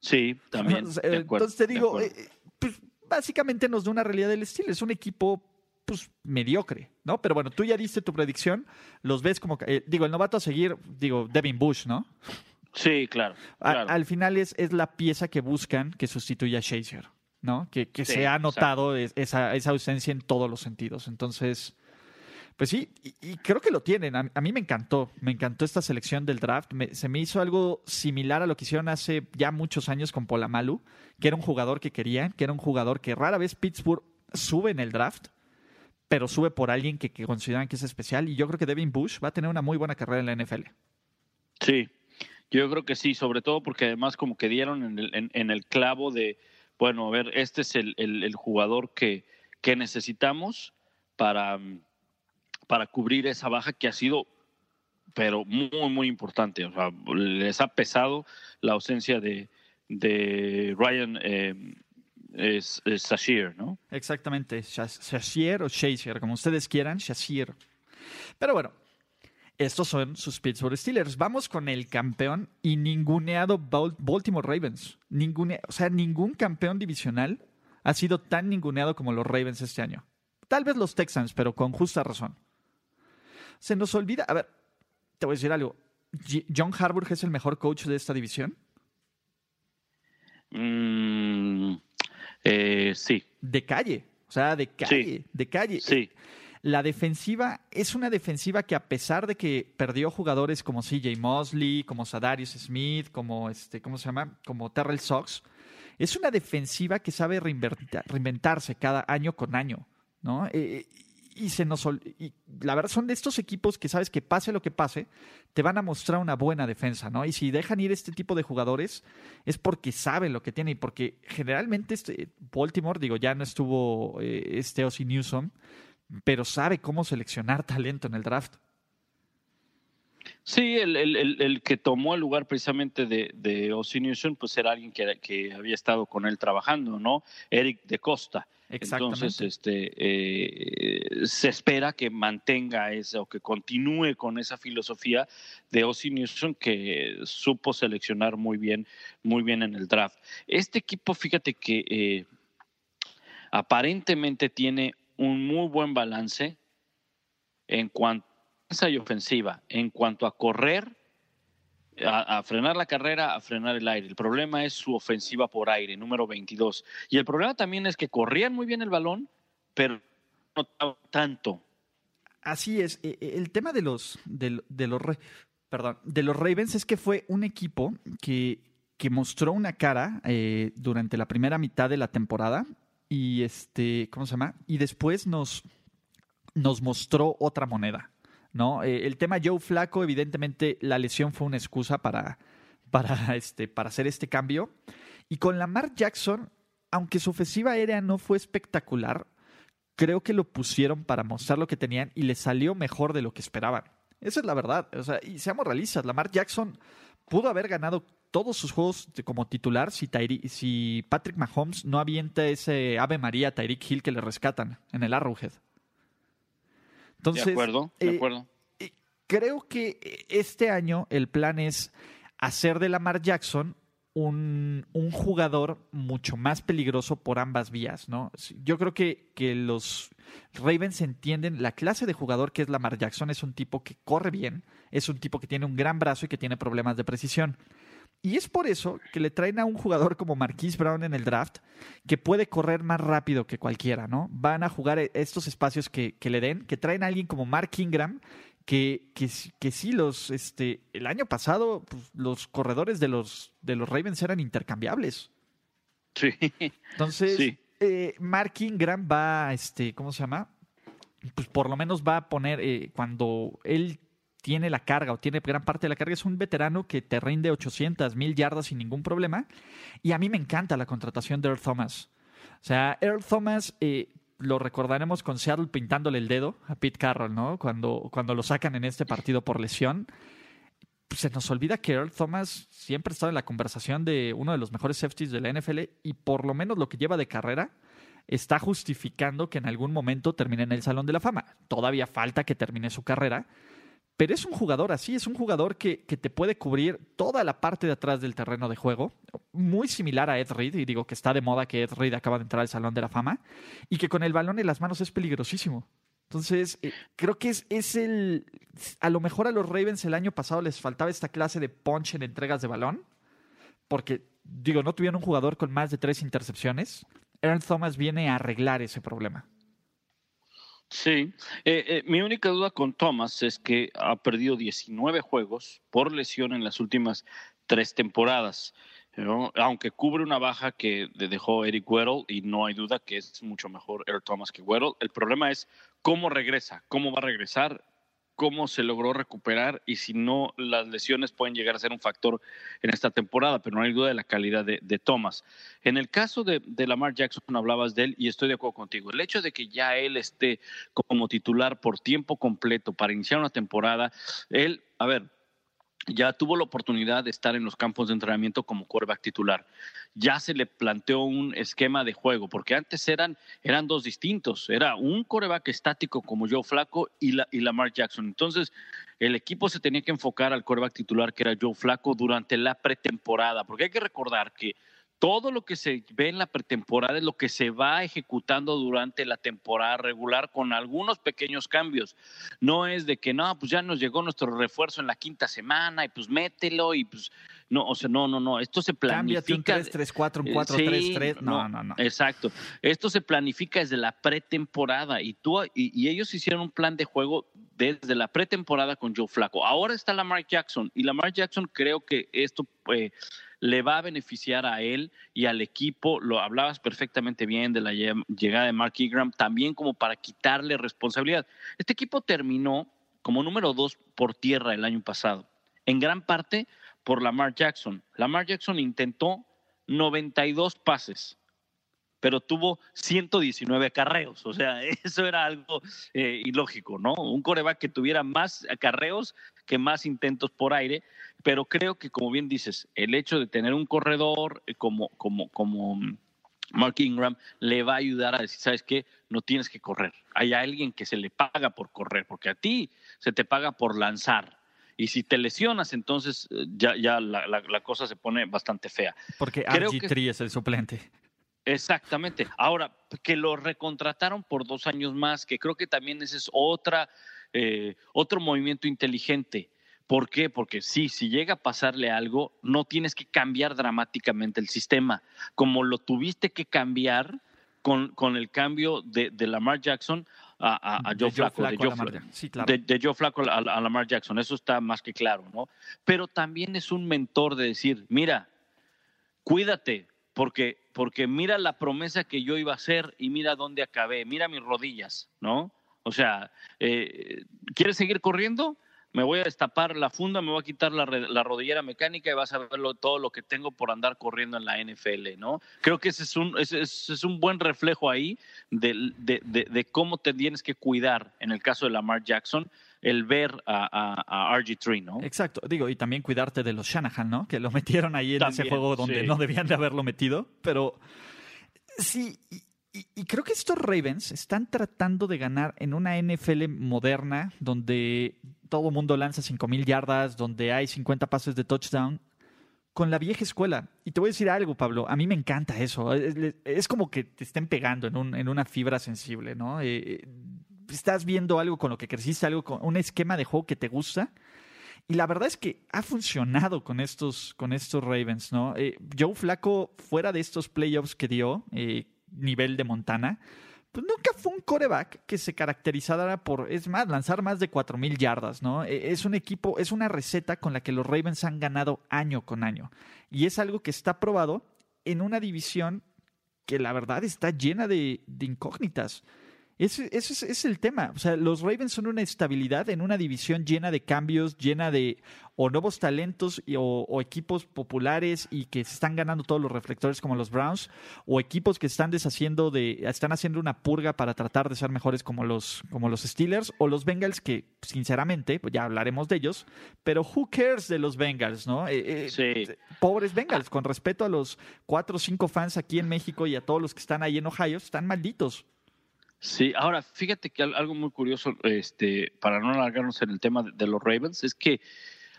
Sí, también. Entonces te digo, eh, pues, básicamente nos da una realidad del estilo. Es un equipo pues mediocre, ¿no? Pero bueno, tú ya diste tu predicción, los ves como, eh, digo, el novato a seguir, digo, Devin Bush, ¿no? Sí, claro. al final es, es la pieza que buscan que sustituya a Shazier, ¿no? Que, que se ha notado esa, esa, ausencia en todos los sentidos. Entonces, pues sí, y, creo que lo tienen. A, mí me encantó, me encantó esta selección del draft. se me hizo algo similar a lo que hicieron hace ya muchos años con Polamalu, que era un jugador que querían, que era un jugador que rara vez Pittsburgh sube en el draft, pero sube por alguien que, que consideran que es especial. Y yo creo que Devin Bush va a tener una muy buena carrera en la NFL. Sí, yo creo que sí, sobre todo porque además como que dieron en el, en, el clavo de, bueno, a ver, este es el, jugador que, que necesitamos para, para cubrir esa baja que ha sido pero muy, muy importante. O sea, les ha pesado la ausencia de, de Ryan eh, Sashir, ¿no? Exactamente, Sashir o Shazier, como ustedes quieran, Shashir. Pero bueno, estos son sus Pittsburgh Steelers. Vamos con el campeón y ninguneado Baltimore Ravens. Ningune, o sea, ningún campeón divisional ha sido tan ninguneado como los Ravens este año. Tal vez los Texans, pero con justa razón. Se nos olvida, a ver, te voy a decir algo. ¿John Harburg es el mejor coach de esta división? Mm, eh, sí. De calle, o sea, de calle, de calle. Sí. La defensiva es una defensiva que a pesar de que perdió jugadores como CJ Mosley, como Sadarius Smith, como este, ¿cómo se llama? Como Terrell Sox, es una defensiva que sabe reinventarse cada año con año, ¿no? Eh, y se nos la verdad son de estos equipos que sabes que pase lo que pase, te van a mostrar una buena defensa, ¿no? Y si dejan ir este tipo de jugadores es porque saben lo que tienen y porque generalmente este Baltimore, digo, ya no estuvo eh, este Newsom, pero sabe cómo seleccionar talento en el draft. Sí, el, el, el, que tomó el lugar precisamente de, de Newsom, pues era alguien que, que había estado con él trabajando, ¿no? Eric de Costa. Entonces, este, eh, se espera que mantenga esa o que continúe con esa filosofía de Ozzy Newsom que supo seleccionar muy bien, muy bien en el draft. Este equipo, fíjate que eh, aparentemente tiene un muy buen balance en cuanto a y ofensiva, en cuanto a correr a, frenar la carrera, a frenar el aire. El problema es su ofensiva por aire, número 22. Y el problema también es que corrían muy bien el balón, pero no tanto. Así es. E, e, el tema de los, de, los, perdón, de los Ravens es que fue un equipo que, que mostró una cara eh, durante la primera mitad de la temporada y este, ¿cómo se llama? Y después nos, nos mostró otra moneda. ¿no? Eh, el tema Joe Flaco, evidentemente, la lesión fue una excusa para, para, este, para hacer este cambio. Y con Lamar Jackson, aunque su ofensiva aérea no fue espectacular, creo que lo pusieron para mostrar lo que tenían y le salió mejor de lo que esperaban. Esa es la verdad. O sea, y seamos realistas, Lamar Jackson pudo haber ganado todos sus juegos como titular si, si Patrick Mahomes no avienta ese Ave María a Tyreek Hill que le rescatan en el Arrowhead de acuerdo, de eh, acuerdo. creo que este año el plan es hacer de Lamar Jackson un, un, jugador mucho más peligroso por ambas vías, ¿no? Yo creo que, que los Ravens entienden la clase de jugador que es Lamar Jackson. Es un tipo que corre bien, es un tipo que tiene un gran brazo y que tiene problemas de precisión. Y es por eso que le traen a un jugador como Marquise Brown en el draft, que puede correr más rápido que cualquiera, ¿no? Van a jugar estos espacios que, le den, que traen a alguien como Mark Ingram, que, que, que sí, los, este, el año pasado pues, los corredores de los, de los Ravens eran intercambiables. Sí. Entonces, eh, Mark Ingram va, este, ¿cómo se llama? Pues por lo menos va a poner, eh, cuando él tiene la carga o tiene gran parte de la carga, es un veterano que te rinde 800, 1000 yardas sin ningún problema. Y a mí me encanta la contratación de Earl Thomas. O sea, Earl Thomas eh, lo recordaremos con Seattle pintándole el dedo a Pete Carroll, ¿no? Cuando, cuando lo sacan en este partido por lesión. Pues se nos olvida que Earl Thomas siempre ha estado en la conversación de uno de los mejores safeties de la NFL y por lo menos lo que lleva de carrera está justificando que en algún momento termine en el Salón de la Fama. Todavía falta que termine su carrera, pero es un jugador así, es un jugador que, te puede cubrir toda la parte de atrás del terreno de juego, muy similar a Ed Reed, y digo que está de moda que Ed Reed acaba de entrar al Salón de la Fama, y que con el balón en las manos es peligrosísimo. Entonces, eh, creo que es, es el... A lo mejor a los Ravens el año pasado les faltaba esta clase de punch en entregas de balón, porque, digo, no tuvieron un jugador con más de tres intercepciones. Aaron Thomas viene a arreglar ese problema. Sí, eh, eh, mi única duda con Thomas es que ha perdido 19 juegos por lesión en las últimas tres temporadas. Aunque cubre una baja que dejó Eric Weddle y no hay duda que es mucho mejor Eric Thomas que Weddle. El problema es cómo regresa, cómo va a regresar. Cómo se logró recuperar y si no, las lesiones pueden llegar a ser un factor en esta temporada, pero no hay duda de la calidad de, Thomas. En el caso de, de, Lamar Jackson, hablabas de él y estoy de acuerdo contigo. El hecho de que ya él esté como titular por tiempo completo para iniciar una temporada, él, a ver, ya tuvo la oportunidad de estar en los campos de entrenamiento como quarterback titular. Ya se le planteó un esquema de juego, porque antes eran, eran dos distintos. Era un quarterback estático como Joe Flaco y, la, y Jackson. Entonces, el equipo se tenía que enfocar al quarterback titular, que era Joe Flaco, durante la pretemporada, porque hay que recordar que todo lo que se ve en la pretemporada es lo que se va ejecutando durante la temporada regular con algunos pequeños cambios. No es de que no, pues ya nos llegó nuestro refuerzo en la quinta semana y pues mételo y pues no, o sea, no, no, no, esto se planifica. Un 3 3 4 un 4 3 3, no, no, no. Exacto. Esto se planifica desde la pretemporada y tú y, ellos hicieron un plan de juego desde la pretemporada con Joe Flaco. Ahora está Lamar Jackson y Lamar Jackson creo que esto eh, le va a beneficiar a él y al equipo. Lo hablabas perfectamente bien de la llegada de Mark Ingram, también como para quitarle responsabilidad. Este equipo terminó como número dos por tierra el año pasado, en gran parte por Lamar Jackson. Lamar Jackson intentó 92 pases, pero tuvo 119 acarreos. O sea, eso era algo eh, ilógico, ¿no? Un coreback que tuviera más acarreos que más intentos por aire pero creo que, como bien dices, el hecho de tener un corredor eh, como, como, como Mark Ingram le va a ayudar a decir, ¿sabes qué? No tienes que correr. Hay alguien que se le paga por correr, porque a ti se te paga por lanzar. Y si te lesionas, entonces eh, ya, ya la, la, cosa se pone bastante fea. Porque RG3 es el suplente. Exactamente. Ahora, que lo recontrataron por dos años más, que creo que también ese es otra, eh, otro movimiento inteligente. ¿Por qué? Porque sí, si llega a pasarle algo, no tienes que cambiar dramáticamente el sistema, como lo tuviste que cambiar con, con el cambio de, de Lamar Jackson a, a, Joe, Flaco, de, Joe Flaco a, a, Lamar Jackson, eso está más que claro, ¿no? Pero también es un mentor de decir, mira, cuídate, porque, porque mira la promesa que yo iba a hacer y mira dónde acabé, mira mis rodillas, ¿no? O sea, eh, ¿quieres seguir corriendo? me voy a destapar la funda, me voy a quitar la, rodillera mecánica y vas a ver todo lo que tengo por andar corriendo en la NFL, ¿no? Creo que ese es un, es un buen reflejo ahí de, de, cómo te tienes que cuidar en el caso de Lamar Jackson el ver a, RG3, ¿no? Exacto, digo, y también cuidarte de los Shanahan, ¿no? Que lo metieron ahí en ese juego donde no debían de haberlo metido, pero sí, y, creo que estos Ravens están tratando de ganar en una NFL moderna donde todo el mundo lanza 5.000 yardas, donde hay 50 pases de touchdown, con la vieja escuela. Y te voy a decir algo, Pablo, a mí me encanta eso. Es, como que te estén pegando en, un, en una fibra sensible, ¿no? Eh, eh, estás viendo algo con lo que creciste, algo con un esquema de juego que te gusta. Y la verdad es que ha funcionado con estos, con estos Ravens, ¿no? Eh, Joe Flaco, fuera de estos playoffs que dio, nivel de Montana, pues nunca fue un coreback que se caracterizara por, es más, lanzar más de 4.000 yardas, ¿no? E, es un equipo, es una receta con la que los Ravens han ganado año con año. Y es algo que está probado en una división que la verdad está llena de incógnitas. Ese, es, el tema. O sea, los Ravens son una estabilidad en una división llena de cambios, llena de o nuevos talentos o, equipos populares y que se están ganando todos los reflectores como los Browns, o equipos que están deshaciendo de, están haciendo una purga para tratar de ser mejores como los, como los Steelers, o los Bengals, que sinceramente, pues ya hablaremos de ellos, pero who cares de los Bengals, ¿no? Eh, eh, pobres Bengals, con respeto a los cuatro o cinco fans aquí en México y a todos los que están ahí en Ohio, están malditos. Sí, ahora fíjate que algo muy curioso, este, para no alargarnos en el tema de, los Ravens, es que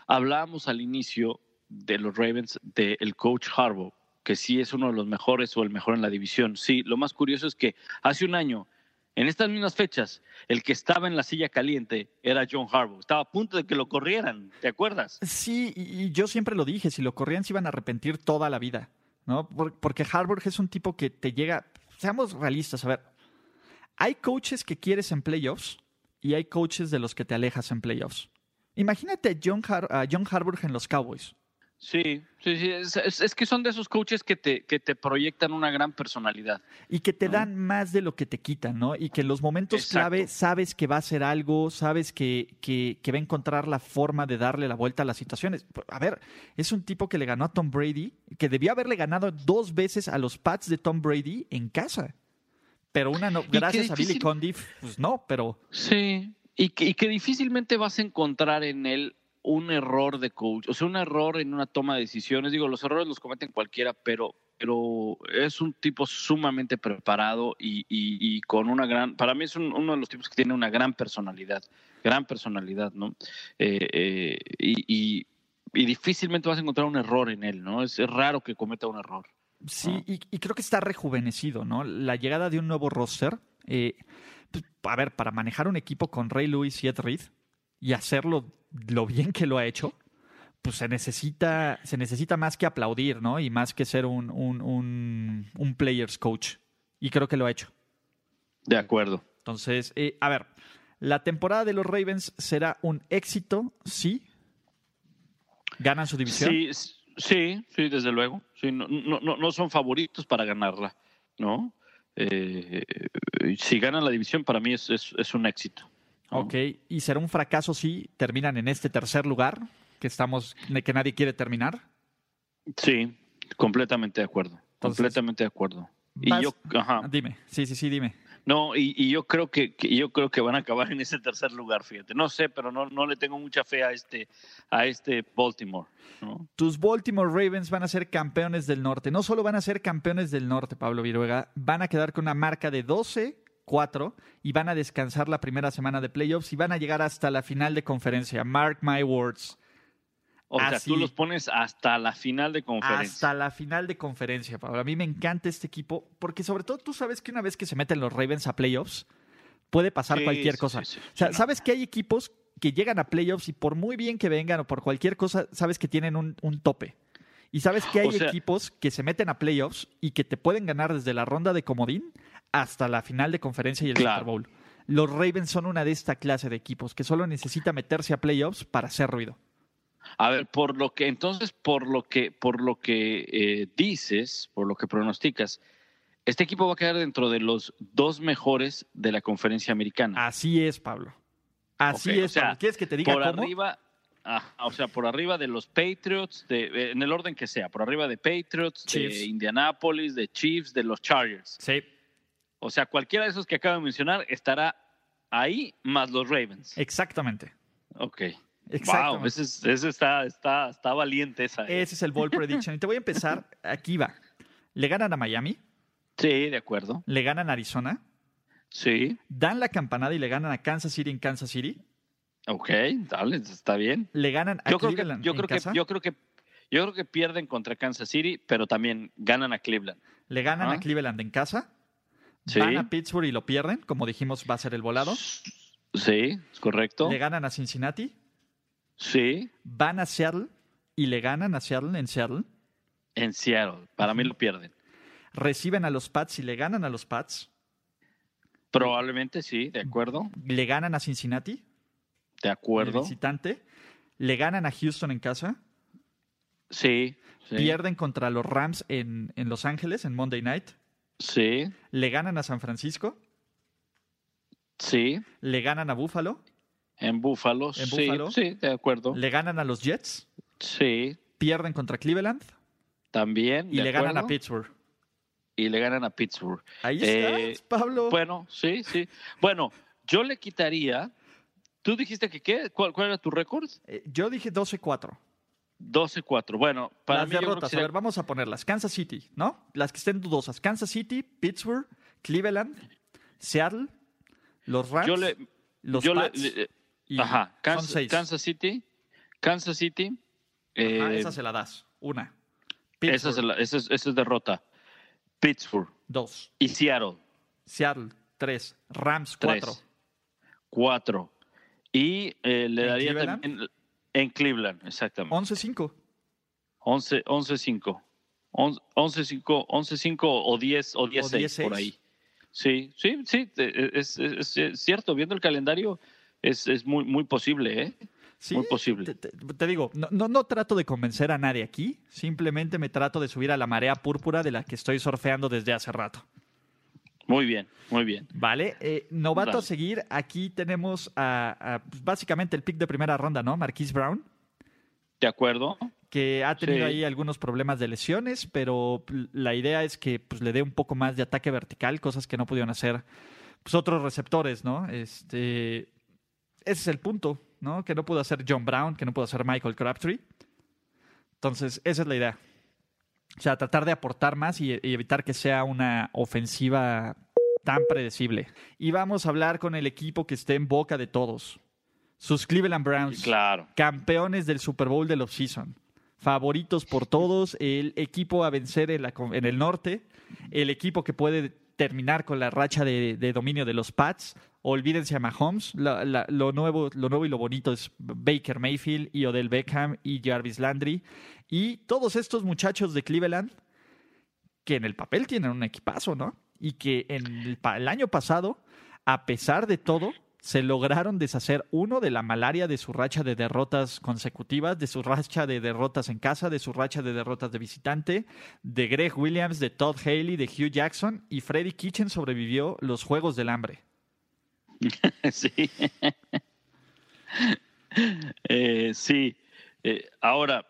hablábamos al inicio de los Ravens del coach Harbaugh, que sí es uno de los mejores o el mejor en la división. Sí, lo más curioso es que hace un año, en estas mismas fechas, el que estaba en la silla caliente era John Harbaugh. Estaba a punto de que lo corrieran, ¿te acuerdas? Sí, y yo siempre lo dije, si lo corrían se iban a arrepentir toda la vida, ¿no? Porque Harbaugh es un tipo que te llega, seamos realistas, a ver, hay coaches que quieres en playoffs y hay coaches de los que te alejas en playoffs. Imagínate a John, Har John Harbaugh en los Cowboys. Sí, sí, sí. Es, que son de esos coaches que te, que te proyectan una gran personalidad. Y que te dan más de lo que te quitan, ¿no? Y que en los momentos clave sabes que va a hacer algo, sabes que, que, va a encontrar la forma de darle la vuelta a las situaciones. A ver, es un tipo que le ganó a Tom Brady, que debió haberle ganado dos veces a los Pats de Tom Brady en casa. Pero una no, gracias a Billy Condiff, pues no, pero. Sí, y que, y que difícilmente vas a encontrar en él un error de coach, o sea, un error en una toma de decisiones. Digo, los errores los cometen cualquiera, pero, pero es un tipo sumamente preparado y, con una gran, para mí es uno de los tipos que tiene una gran personalidad, gran personalidad, ¿no? Eh, eh, y, difícilmente vas a encontrar un error en él, ¿no? Es, raro que cometa un error. Sí, y, creo que está rejuvenecido, ¿no? La llegada de un nuevo roster. Eh, pues, a ver, para manejar un equipo con Ray Lewis y Ed Reed y hacerlo lo bien que lo ha hecho, pues se necesita, se necesita más que aplaudir, ¿no? Y más que ser un, un, un, players coach. Y creo que lo ha hecho. De acuerdo. Entonces, eh, a ver, la temporada de los Ravens será un éxito, sí. ¿Ganan su división? Sí, sí, sí, desde luego. Sí, no, no, no son favoritos para ganarla, ¿no? Eh, si ganan la división, para mí es, es, es un éxito. Ok, y será un fracaso si terminan en este tercer lugar que estamos, que nadie quiere terminar. Sí, completamente de acuerdo. completamente de acuerdo. Y yo, Dime, sí, sí, sí, dime. No, y, yo creo que, yo creo que van a acabar en ese tercer lugar, fíjate. No sé, pero no, no le tengo mucha fe a este, a este Baltimore. Tus Baltimore Ravens van a ser campeones del norte. No solo van a ser campeones del norte, Pablo Viruega, van a quedar con una marca de 12 4 y van a descansar la primera semana de playoffs y van a llegar hasta la final de conferencia. Mark my words. O sea, tú los pones hasta la final de conferencia. Hasta la final de conferencia, Pablo. A mí me encanta este equipo porque sobre todo tú sabes que una vez que se meten los Ravens a playoffs, puede pasar cualquier cosa. o sea, sabes que hay equipos que llegan a playoffs y por muy bien que vengan o por cualquier cosa, sabes que tienen un, tope. Y sabes que hay equipos que se meten a playoffs y que te pueden ganar desde la ronda de comodín hasta la final de conferencia y el Super Bowl. Los Ravens son una de esta clase de equipos que solo necesita meterse a playoffs para hacer ruido. A ver, por lo que entonces, por lo que, por lo que eh, dices, por lo que pronosticas, este equipo va a quedar dentro de los dos mejores de la conferencia americana. Así es, Pablo. Así es. ¿Quieres que te diga por arriba? o sea, por arriba de los Patriots, de, en el orden que sea, por arriba de Patriots, de Indianapolis, de Chiefs, de los Chargers. Sí. O sea, cualquiera de esos que acabo de mencionar estará ahí más los Ravens. Exactamente. Ok. Wow, ese, está, está, está, valiente esa. ¿eh? Ese es el ball prediction. Y te voy a empezar. Aquí va. ¿Le ganan a Miami? Sí, de acuerdo. ¿Le ganan a Arizona? Sí. ¿Dan la campanada y le ganan a Kansas City en Kansas City? Ok, dale, está bien. ¿Le ganan a Cleveland yo creo que, Yo creo que yo creo que pierden contra Kansas City, pero también ganan a Cleveland. ¿Le ganan a Cleveland en casa? Van a Pittsburgh y lo pierden, como dijimos, va a ser el volado. Sí, es correcto. ¿Le ganan a Cincinnati? Sí. ¿Van a Seattle y le ganan a Seattle en Seattle? En Seattle, para mí lo pierden. ¿Reciben a los Pats y le ganan a los Pats? Probablemente sí, de acuerdo. ¿Le ganan a Cincinnati? De acuerdo. visitante. ¿Le ganan a Houston en casa? Sí. ¿Pierden contra los Rams en, en Los Ángeles en Monday Night? Sí. ¿Le ganan a San Francisco? Sí. ¿Le ganan a Buffalo? En Buffalo, sí, sí, de acuerdo. ¿Le ganan a los Jets? Sí. ¿Pierden contra Cleveland? También. Y le ganan a Pittsburgh. Y le ganan a Pittsburgh. Ahí eh, estás, Pablo. Bueno, sí, sí. Bueno, yo le quitaría. ¿Tú dijiste que qué? ¿Cuál, era tu récord? Eh, yo dije 12-4. 12-4. Bueno, para las derrotas, a ver, vamos a ponerlas. Kansas City, ¿no? Las que estén dudosas. Kansas City, Pittsburgh, Cleveland, Seattle, los Rams, los Pats, ajá, Kansas, City, Kansas City. Eh, esa se la das. Una. Esa es, esa, es, derrota. Pittsburgh. Dos. Y Seattle. Seattle. Tres. Rams. Cuatro. Cuatro. Y eh, le daría también en Cleveland, exactamente. 11-5. 11-5. 11-5 11-5 o 10 o 10-6 por ahí. Sí, sí, sí, es, es, cierto. Viendo el calendario, es, es muy, muy posible. ¿eh? muy posible. Te, digo, no, no, trato de convencer a nadie aquí, simplemente me trato de subir a la marea púrpura de la que estoy surfeando desde hace rato. Muy bien, muy bien. Vale, eh, novato a seguir, aquí tenemos a, pues, básicamente el pick de primera ronda, ¿no? Marquise Brown. De acuerdo. Que ha tenido ahí algunos problemas de lesiones, pero la idea es que pues, le dé un poco más de ataque vertical, cosas que no pudieron hacer pues, otros receptores, ¿no? Este, ese es el punto, ¿no? Que no pudo hacer John Brown, que no pudo hacer Michael Crabtree. Entonces, esa es la idea. O sea, tratar de aportar más y, evitar que sea una ofensiva tan predecible. Y vamos a hablar con el equipo que esté en boca de todos. Sus Cleveland Browns. Claro. Campeones del Super Bowl del offseason. Favoritos por todos. El equipo a vencer en, en el norte. El equipo que puede terminar con la racha de, dominio de los Pats. Olvídense a Mahomes. lo, nuevo, lo nuevo y lo bonito es Baker Mayfield y Odell Beckham y Jarvis Landry. Y todos estos muchachos de Cleveland que en el papel tienen un equipazo, ¿no? Y que en el año pasado, a pesar de todo, se lograron deshacer uno de la malaria de su racha de derrotas consecutivas, de su racha de derrotas en casa, de su racha de derrotas de visitante, de Greg Williams, de Todd Haley, de Hugh Jackson y Freddie Kitchen sobrevivió los Juegos del Hambre. Sí. Eh, sí. Eh, ahora,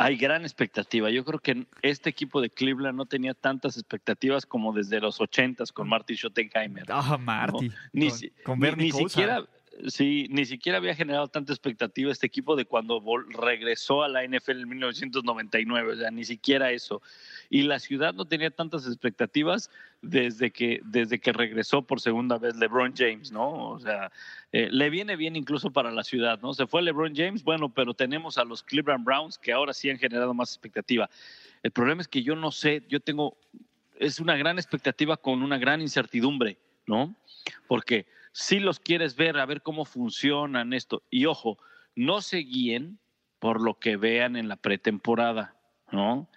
hay gran expectativa. Yo creo que este equipo de Cleveland no tenía tantas expectativas como desde los ochentas con Marty Schottenheimer. Ah, Marty. Ni, con, ni siquiera Sí, ni siquiera había generado tanta expectativa este equipo de cuando regresó a la NFL en 1999, o sea, ni siquiera eso. Y la ciudad no tenía tantas expectativas desde que, desde que regresó por segunda vez LeBron James, ¿no? O sea, eh, le viene bien incluso para la ciudad, ¿no? Se fue LeBron James, bueno, pero tenemos a los Cleveland Browns que ahora sí han generado más expectativa. El problema es que yo no sé, yo tengo, es una gran expectativa con una gran incertidumbre, ¿no? Porque si los quieres ver, a ver cómo funcionan esto. Y ojo, no se guíen por lo que vean en la pretemporada, ¿no?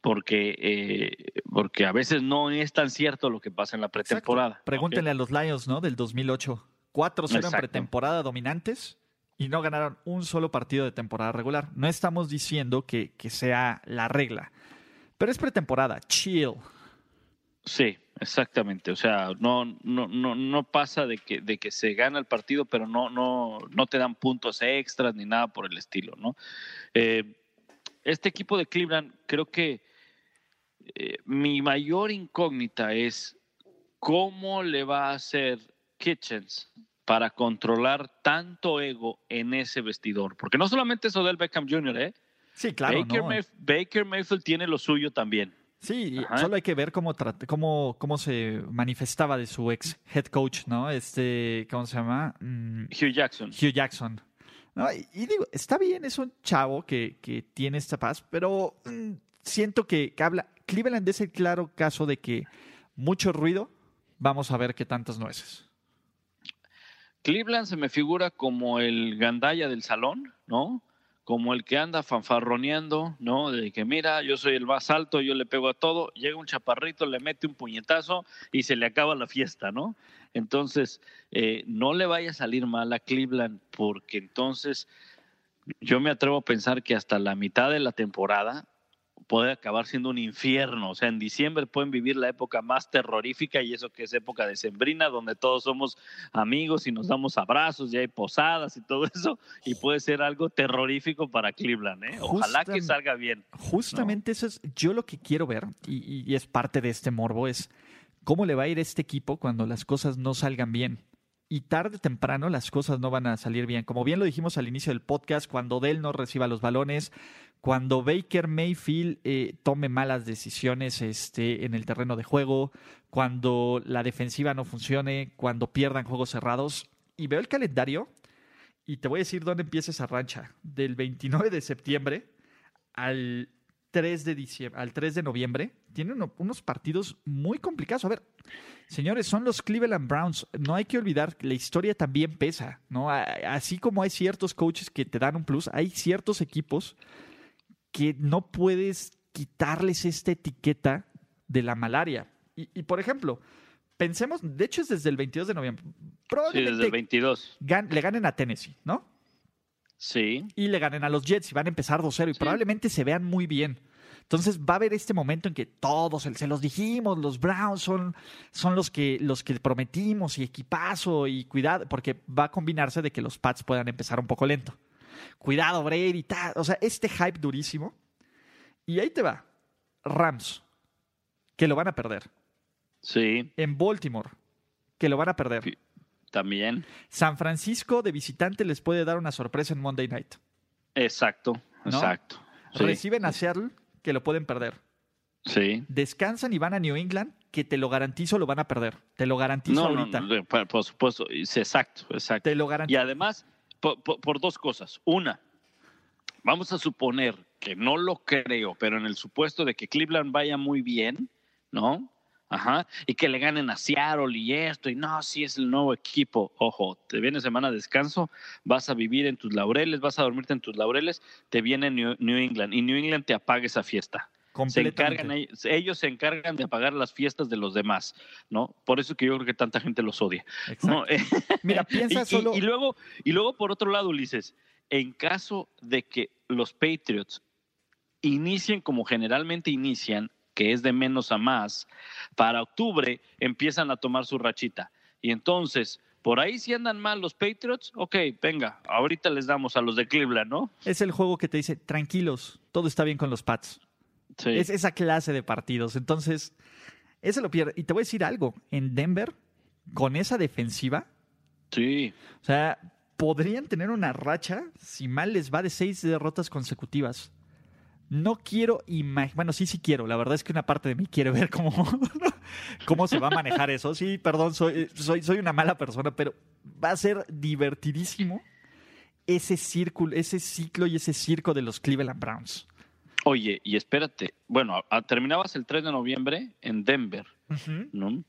Porque, eh, porque a veces no es tan cierto lo que pasa en la pretemporada. Pregúntenle a los Lions, ¿no? Del 2008. 4-0 en pretemporada dominantes y no ganaron un solo partido de temporada regular. No estamos diciendo que, que sea la regla, pero es pretemporada. Chill. Sí, exactamente. O sea, no, no, no, no pasa de que, de que se gana el partido, pero no, no, no te dan puntos extras ni nada por el estilo, ¿no? Eh, este equipo de Cleveland, creo que eh, mi mayor incógnita es cómo le va a hacer Kitchens para controlar tanto ego en ese vestidor. Porque no solamente es Odell Beckham Jr., ¿eh? Sí, claro. Baker Mayfield tiene lo suyo también. Sí, solo hay que ver cómo, cómo, cómo se manifestaba de su ex head coach, ¿no? Este, ¿cómo se llama? Mm, Hugh Jackson. Hugh Jackson. y, digo, está bien, es un chavo que, que tiene esta paz, pero mm, siento que, habla. Cleveland es el claro caso de que mucho ruido, vamos a ver qué tantas nueces. Cleveland se me figura como el gandaya del salón, ¿no? Como el que anda fanfarroneando, ¿no? De que mira, yo soy el más alto, yo le pego a todo, llega un chaparrito, le mete un puñetazo y se le acaba la fiesta, ¿no? Entonces, eh, no le vaya a salir mal a Cleveland, porque entonces yo me atrevo a pensar que hasta la mitad de la temporada puede acabar siendo un infierno. O sea, en diciembre pueden vivir la época más terrorífica y eso que es época de sembrina, donde todos somos amigos y nos damos abrazos y hay posadas y todo eso, y puede ser algo terrorífico para Cleveland. ¿eh? Ojalá que salga bien. Justamente eso es yo lo que quiero ver, y, y es parte de este morbo, es cómo le va a ir a este equipo cuando las cosas no salgan bien y tarde o temprano las cosas no van a salir bien. Como bien lo dijimos al inicio del podcast, cuando Dell no reciba los balones, cuando Baker Mayfield eh, tome malas decisiones este, en el terreno de juego, cuando la defensiva no funcione, cuando pierdan juegos cerrados. Y veo el calendario y te voy a decir dónde empieza esa rancha. Del 29 de septiembre al 3 de, diciembre, al 3 de noviembre. Tienen unos partidos muy complicados. A ver, señores, son los Cleveland Browns. No hay que olvidar que la historia también pesa. ¿no? Así como hay ciertos coaches que te dan un plus, hay ciertos equipos que no puedes quitarles esta etiqueta de la malaria. Y, por ejemplo, pensemos, de hecho es desde el 22 de noviembre. Probablemente sí, desde el 22. le ganen a Tennessee, ¿no? Sí. Y le ganen a los Jets y van a empezar 2-0 y probablemente se vean muy bien. Entonces va a haber este momento en que todos, se los dijimos, los Browns son, son los, que, los que prometimos y equipazo y cuidado, porque va a combinarse de que los Pats puedan empezar un poco lento. Cuidado, Brady, tal. O sea, este hype durísimo. Y ahí te va. Rams, que lo van a perder. Sí. En Baltimore, que lo van a perder. También. San Francisco de visitante les puede dar una sorpresa en Monday Night. Exacto, exacto. Reciben a Seattle, que lo pueden perder. Sí. Descansan y van a New England, que te lo garantizo lo van a perder. Te lo garantizo ahorita. No, por supuesto. Exacto, exacto. Te lo garantizo. Y además, por, dos cosas. Una, vamos a suponer que no lo creo, pero en el supuesto de que Cleveland vaya muy bien, ¿no? Ajá, y que le ganen a Seattle y esto, y no, si es el nuevo equipo, ojo, te viene semana de descanso, vas a vivir en tus laureles, vas a dormirte en tus laureles, te viene New, England y New England te apaga esa fiesta. Se encargan, ellos se encargan de apagar las fiestas de los demás, ¿no? Por eso que yo creo que tanta gente los odia. Mira, piensa solo. Y, luego, y luego, por otro lado, Ulises, en caso de que los Patriots inicien como generalmente inician, que es de menos a más, para octubre empiezan a tomar su rachita. Y entonces, por ahí si andan mal los Patriots, ok, venga, ahorita les damos a los de Cleveland, ¿no? Es el juego que te dice, tranquilos, todo está bien con los Pats. Es esa clase de partidos. Entonces, ese lo pierde. Y te voy a decir algo, en Denver, con esa defensiva, sí. O sea, podrían tener una racha, si mal les va, de seis derrotas consecutivas. No quiero imaginar, bueno, sí, sí quiero, la verdad es que una parte de mí quiere ver cómo, cómo se va a manejar eso. Sí, perdón, soy, soy, soy una mala persona, pero va a ser divertidísimo ese círculo, ese ciclo y ese circo de los Cleveland Browns. Oye, y espérate, bueno, terminabas el 3 de noviembre en Denver, ¿no?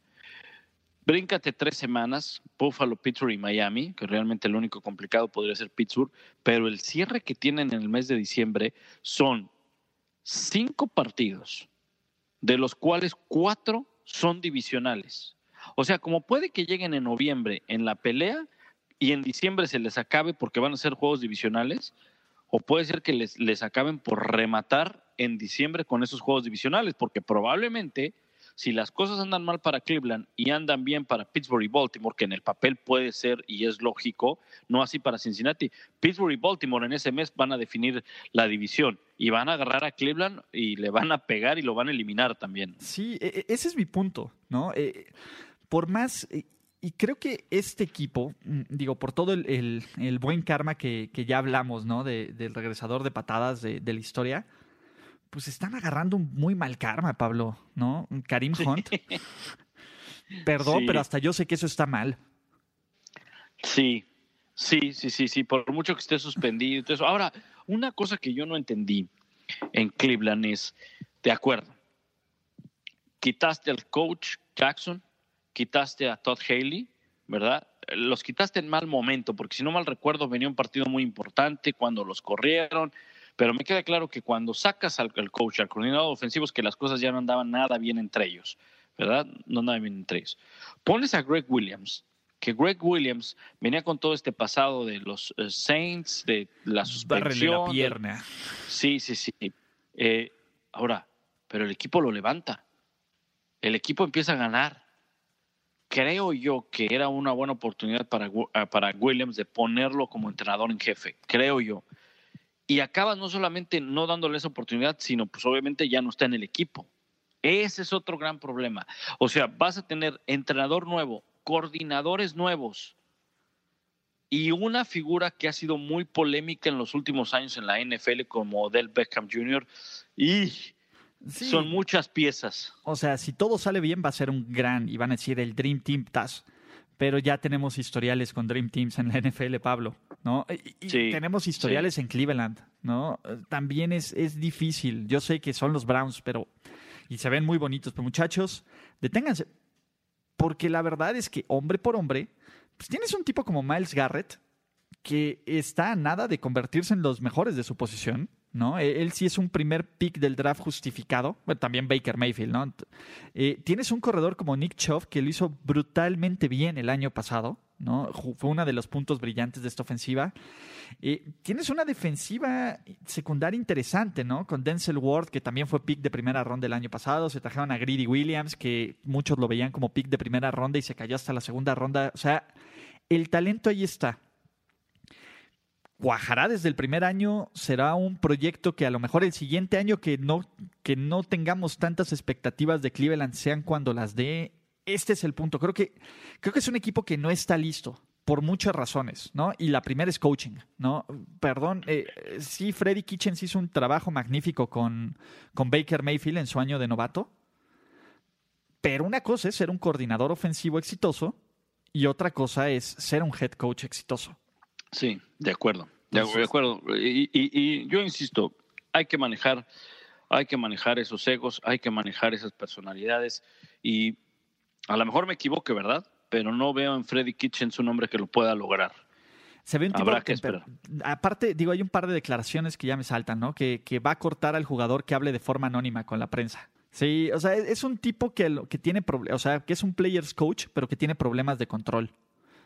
Bríncate tres semanas, Buffalo, Pittsburgh y Miami, que realmente el único complicado podría ser Pittsburgh, pero el cierre que tienen en el mes de diciembre son cinco partidos, de los cuales cuatro son divisionales. O sea, como puede que lleguen en noviembre en la pelea y en diciembre se les acabe porque van a ser juegos divisionales, o puede ser que les, les acaben por rematar en diciembre con esos juegos divisionales, porque probablemente si las cosas andan mal para Cleveland y andan bien para Pittsburgh y Baltimore, que en el papel puede ser y es lógico, no así para Cincinnati, Pittsburgh y Baltimore en ese mes van a definir la división y van a agarrar a Cleveland y le van a pegar y lo van a eliminar también. Sí, e, e, ese es mi punto, ¿no? Eh, por más, eh, y creo que este equipo, mm, digo, por todo el, buen karma que, ya hablamos, ¿no? del regresador de patadas de la historia, pues están agarrando un muy mal karma, Pablo, ¿no? Karim Hunt. Perdón, pero hasta yo sé que eso está mal. Sí, sí, sí, sí, sí, por mucho que esté suspendido. eso. Ahora, una cosa que yo no entendí en Cleveland es, de acuerdo, quitaste al coach Jackson, quitaste a Todd Haley, ¿verdad? Los quitaste en mal momento, porque si no mal recuerdo venía un partido muy importante cuando los corrieron, pero me queda claro que cuando sacas al, coach, al coordinador ofensivo, es que las cosas ya no andaban nada bien entre ellos, ¿verdad? No andaban bien entre ellos. Pones a Greg Williams, que Greg Williams venía con todo este pasado de los eh, Saints, de la suspensión. la pierna. Sí, sí, sí. Eh, ahora, pero el equipo lo levanta. El equipo empieza a ganar. Creo yo que era una buena oportunidad para, para Williams de ponerlo como entrenador en jefe. Creo yo y acabas no solamente no dándole esa oportunidad, sino pues obviamente ya no está en el equipo. Ese es otro gran problema. O sea, vas a tener entrenador nuevo, coordinadores nuevos y una figura que ha sido muy polémica en los últimos años en la NFL como Odell Beckham Jr. y son muchas piezas. O sea, si todo sale bien va a ser un gran, y van a decir el Dream Team TAS pero ya tenemos historiales con Dream Teams en la NFL, Pablo, ¿no? Y, tenemos historiales en Cleveland, ¿no? También es, es difícil. Yo sé que son los Browns, pero y se ven muy bonitos, pero muchachos, deténganse, porque la verdad es que hombre por hombre, pues tienes un tipo como Miles Garrett que está a nada de convertirse en los mejores de su posición ¿no? E-, él, sí es un primer pick del draft justificado. También Baker Mayfield, ¿no? Eh, tienes un corredor como Nick Chubb que lo hizo brutalmente bien el año pasado, ¿no? Fue uno de los puntos brillantes de esta ofensiva. Eh, tienes una defensiva secundaria interesante, ¿no? Con Denzel Ward, que también fue pick de primera ronda el año pasado. Se trajeron a Greedy Williams, que muchos lo veían como pick de primera ronda y se cayó hasta la segunda ronda. O sea, el talento ahí está. Cuajará desde el primer año, será un proyecto que a lo mejor el siguiente año que no, que no tengamos tantas expectativas de Cleveland sean cuando las dé. Este es el punto. Creo que, creo que es un equipo que no está listo por muchas razones, ¿no? Y la primera es coaching, ¿no? Perdón, eh, sí, Freddy Kitchens hizo un trabajo magnífico con, con Baker Mayfield en su año de novato, pero una cosa es ser un coordinador ofensivo exitoso y otra cosa es ser un head coach exitoso. Sí, de acuerdo, de, acuerdo. Y, yo insisto, hay que manejar, hay que manejar esos egos, hay que manejar esas personalidades y a lo mejor me equivoque, ¿verdad? Pero no veo en Freddy Kitchens un hombre que lo pueda lograr. Se ve un tipo que, esperar. aparte, digo, hay un par de declaraciones que ya me saltan, ¿no? Que, que, va a cortar al jugador que hable de forma anónima con la prensa. Sí, o sea, es un tipo que, que tiene problemas, o sea, que es un players coach, pero que tiene problemas de control.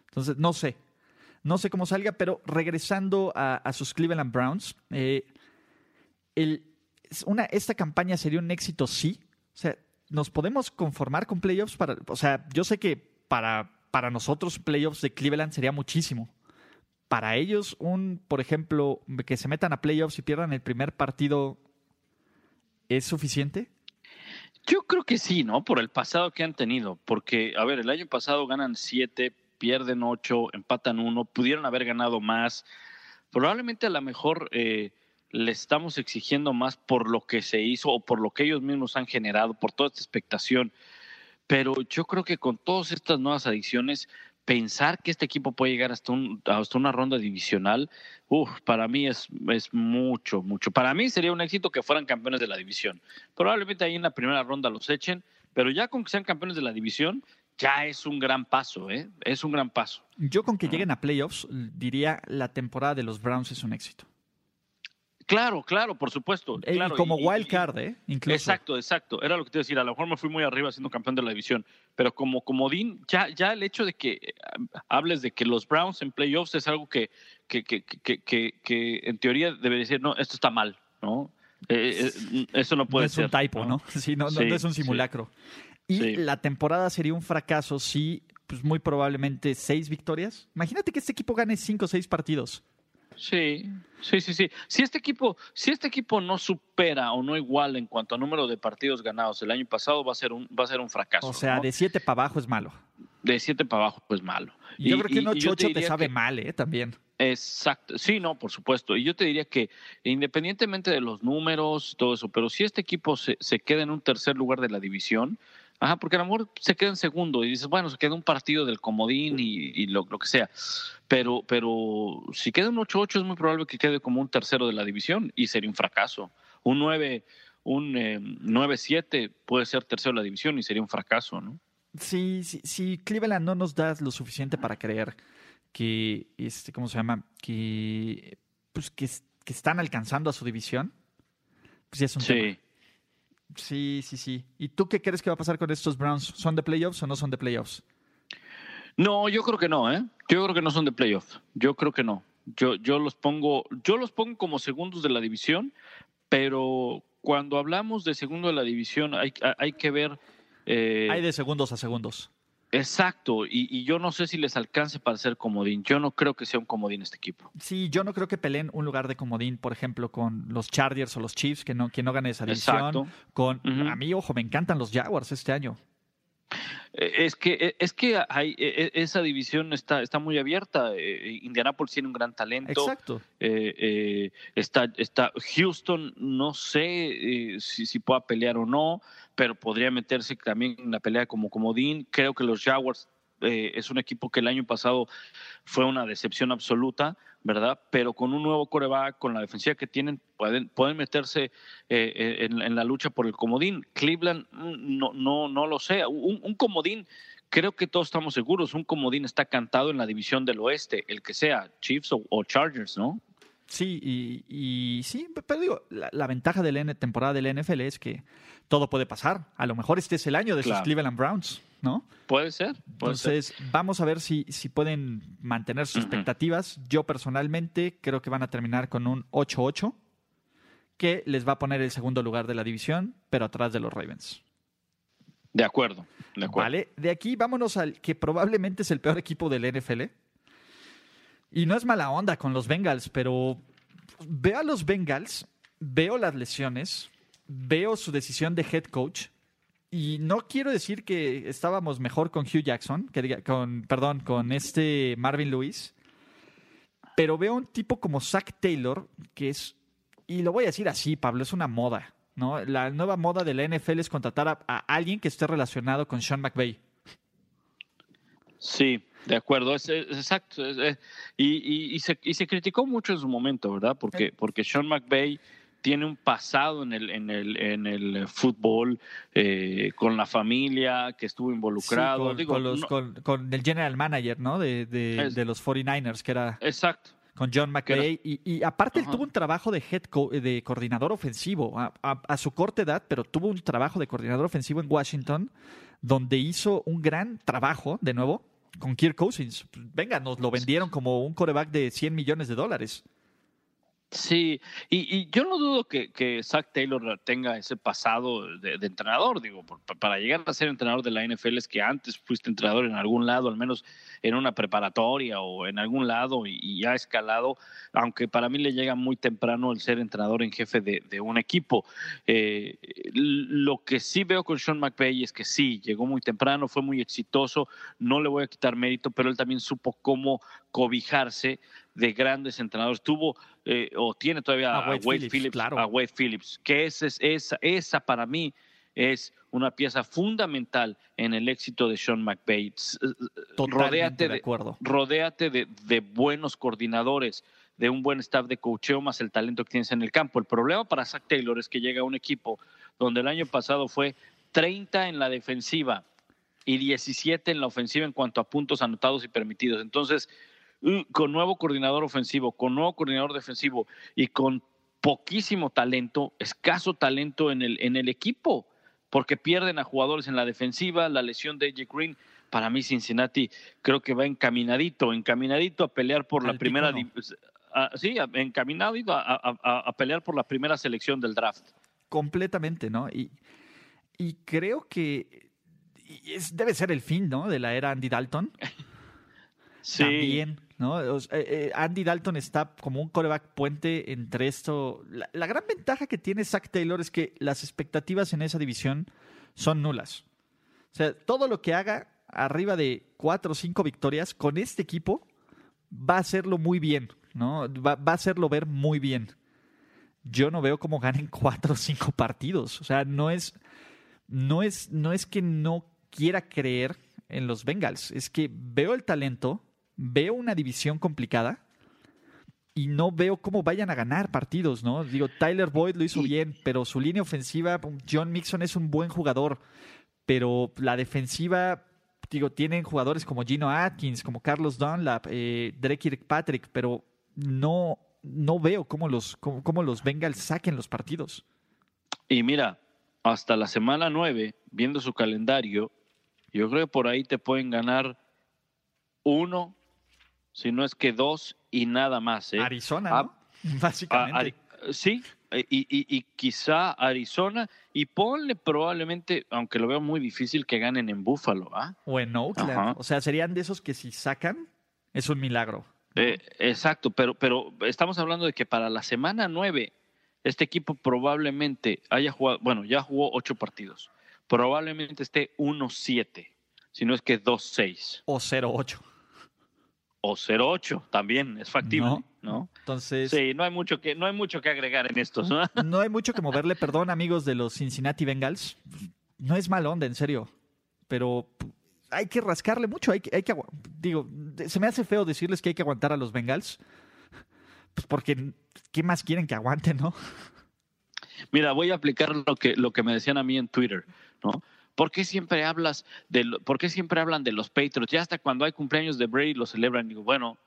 Entonces, no sé, no sé cómo salga, pero regresando a, sus Cleveland Browns, eh, esta campaña sería un éxito, sí. O sea, nos podemos conformar con playoffs para. O sea, yo sé que para, para nosotros playoffs de Cleveland sería muchísimo. Para ellos, un, por ejemplo, que se metan a playoffs y pierdan el primer partido, ¿es suficiente? Yo creo que sí, ¿no? Por el pasado que han tenido. Porque, a ver, el año pasado ganan siete, pierden ocho, empatan uno, pudieron haber ganado más. Probablemente a lo mejor eh, le estamos exigiendo más por lo que se hizo o por lo que ellos mismos han generado, por toda esta expectación. Pero yo creo que con todas estas nuevas adiciones, pensar que este equipo puede llegar hasta, un, una ronda divisional, uf, para mí es, es mucho, mucho. Para mí sería un éxito que fueran campeones de la división. Probablemente ahí en la primera ronda los echen, pero ya con que sean campeones de la división, ya es un gran paso, ¿eh? Es un gran paso. Yo con que lleguen a playoffs, diría la temporada de los Browns es un éxito. Claro, claro, por supuesto. Eh, como wild card, ¿eh? Exacto, exacto. Era lo que te iba a decir. A lo mejor me fui muy arriba siendo campeón de la división. Pero como comodín, ya, ya el hecho de que eh, hables de que los Browns en playoffs es algo que, que, que, que, en teoría debe decir, no, esto está mal, ¿no? Eh, eso no puede ser. Es un typo, ¿no? Sí, no, no, es un simulacro. Y la temporada sería un fracaso si, pues muy probablemente seis victorias. Imagínate que este equipo gane cinco o seis partidos. Sí, sí, sí, sí. Si este equipo, si este equipo no supera o no iguala en cuanto a número de partidos ganados el año pasado, va a ser un, va a ser un fracaso. O sea, de siete para abajo es malo. De siete para abajo es malo. Y, yo creo que un 8-8 te, sabe mal, ¿eh? También. Exacto, sí, no, por supuesto. Y yo te diría que independientemente de los números, todo eso, pero si este equipo se, se queda en un tercer lugar de la división, Ajá, porque a lo mejor se queda en segundo y dices, bueno, se queda un partido del comodín y, lo, que sea. Pero, pero si queda un 8-8 es muy probable que quede como un tercero de la división y sería un fracaso. Un 9, un 9-7 eh, puede ser tercero de la división y sería un fracaso, ¿no? Sí, sí, sí, Cleveland no nos da lo suficiente para creer que, este, ¿cómo se llama? Que, pues, que, que están alcanzando a su división, pues ya es un sí. Sí, sí, sí. ¿Y tú qué crees que va a pasar con estos Browns? ¿Son de playoffs o no son de playoffs? No, yo creo que no, ¿eh? Yo creo que no son de playoffs. Yo creo que no. Yo, yo los pongo, yo los pongo como segundos de la división, pero cuando hablamos de segundo de la división hay, hay que ver. Eh, hay de segundos a segundos. Exacto, y, yo no sé si les alcance para ser comodín. Yo no creo que sea un comodín este equipo. Sí, yo no creo que peleen un lugar de comodín, por ejemplo, con los Chargers o los Chiefs, que no, que no gane esa división. Con, A mí, ojo, me encantan los Jaguars este año. Eh, es que, eh, es que hay, eh, esa división está, está muy abierta. Indianapolis tiene un gran talento. Exacto. está, está Houston, no sé si, si pueda pelear o no, pero podría meterse también en la pelea como comodín. Creo que los Jaguars es un equipo que el año pasado fue una decepción absoluta. ¿verdad? Pero con un nuevo coreback, con la defensiva que tienen, pueden, pueden meterse eh, eh, en, la lucha por el comodín. Cleveland, mm, no, no, no lo sé. Un, comodín, creo que todos estamos seguros, un comodín está cantado en la división del oeste, el que sea, Chiefs o, Chargers, ¿no? Sí, y, sí, pero digo, la, ventaja de la temporada del NFL es que todo puede pasar. A lo mejor este es el año de sus Cleveland Browns, ¿no? Puede ser. Entonces, vamos a ver si, si pueden mantener sus expectativas. Yo personalmente creo que van a terminar con un 8-8, que les va a poner el segundo lugar de la división, pero atrás de los Ravens. De acuerdo, de acuerdo. Vale, de aquí vámonos al que probablemente es el peor equipo del NFL. Y no es mala onda con los Bengals, pero veo a los Bengals, veo las lesiones, veo su decisión de head coach. Y no quiero decir que estábamos mejor con Hugh Jackson, con, perdón, con este Marvin Lewis, pero veo un tipo como Zach Taylor, que es, y lo voy a decir así, Pablo, es una moda. ¿no? La nueva moda de la NFL es contratar a, alguien que esté relacionado con Sean McVay. Sí, de acuerdo, es, exacto. y, y, se, y, se, criticó mucho en su momento, ¿verdad? Porque, porque Sean McVay tiene un pasado en el, en el, en el fútbol, eh, con la familia, que estuvo involucrado. con, con, el general manager, ¿no? De, de, de los 49ers, que era... Exacto con John McVay. Y, aparte él tuvo un trabajo de head de coordinador ofensivo a, su corta edad, pero tuvo un trabajo de coordinador ofensivo en Washington, donde hizo un gran trabajo, de nuevo, con Kirk Cousins. Venga, nos lo vendieron como un coreback de 100 millones de dólares. Sí, y, yo no dudo que, Zach Taylor tenga ese pasado de, entrenador, digo, para llegar a ser entrenador de la NFL es que antes fuiste entrenador en algún lado, al menos en una preparatoria o en algún lado y, ha escalado, aunque para mí le llega muy temprano el ser entrenador en jefe de, un equipo. Eh, lo que sí veo con Sean McVay es que sí, llegó muy temprano, fue muy exitoso, no le voy a quitar mérito, pero él también supo cómo cobijarse de grandes entrenadores. Tuvo eh, o tiene todavía a, Wade, Phillips, a Wade Phillips, que esa, esa, esa para mí es una pieza fundamental en el éxito de Sean McVay. Rodéate de, acuerdo. Rodéate de, de, buenos coordinadores, de un buen staff de coacheo más el talento que tienes en el campo. El problema para Zach Taylor es que llega a un equipo donde el año pasado fue 30 en la defensiva y 17 en la ofensiva en cuanto a puntos anotados y permitidos. Entonces, con nuevo coordinador ofensivo, con nuevo coordinador defensivo y con poquísimo talento, escaso talento en el, en el equipo, porque pierden a jugadores en la defensiva, la lesión de AJ Green. Para mí, Cincinnati creo que va encaminadito, encaminadito a pelear por la primera. sí, encaminadito a, pelear por la primera selección del draft. Completamente, ¿no? Y, y creo que debe ser el fin, ¿no? De la era Andy Dalton. sí. También ¿no? Eh, eh, Andy Dalton está como un coreback puente entre esto. La, gran ventaja que tiene Zach Taylor es que las expectativas en esa división son nulas. O sea, todo lo que haga arriba de cuatro o cinco victorias con este equipo va a hacerlo muy bien, ¿no? Va, a hacerlo ver muy bien. Yo no veo cómo ganen cuatro o cinco partidos. O sea, no es, no es, no es que no quiera creer en los Bengals, es que veo el talento, veo una división complicada y no veo cómo vayan a ganar partidos, ¿no? Digo, Tyler Boyd lo hizo bien, pero su línea ofensiva, John Mixon es un buen jugador, pero la defensiva, digo, tienen jugadores como Gino Atkins, como Carlos Dunlap, eh, Drake Kirkpatrick, pero no, no veo cómo los, cómo, los Bengals saquen los partidos. Y mira, hasta la semana 9, viendo su calendario, yo creo que por ahí te pueden ganar uno, si no es que dos y nada más. ¿eh? Arizona, ¿no? Básicamente. sí, eh, y, quizá Arizona, y ponle probablemente, aunque lo veo muy difícil, que ganen en Buffalo. ¿ah? O en Oakland. O sea, serían de esos que si sacan, es un milagro. Eh, exacto, pero, pero estamos hablando de que para la semana nueve, este equipo probablemente haya jugado, bueno, ya jugó ocho partidos, probablemente esté 1-7, si no es que 2-6. O 0-8 o 0-8 también es factible, ¿no? Entonces, sí, no hay mucho que no hay mucho que agregar en estos, ¿no? No hay mucho que moverle, perdón, amigos de los Cincinnati Bengals. No es mal onda, en serio, pero hay que rascarle mucho, hay que, hay que digo, se me hace feo decirles que hay que aguantar a los Bengals. Pues porque ¿qué más quieren que aguanten, no? Mira, voy a aplicar lo que lo que me decían a mí en Twitter, ¿no? ¿Por qué siempre hablas de, por qué siempre hablan de los Patriots? Ya hasta cuando hay cumpleaños de Brady lo celebran. Digo, bueno,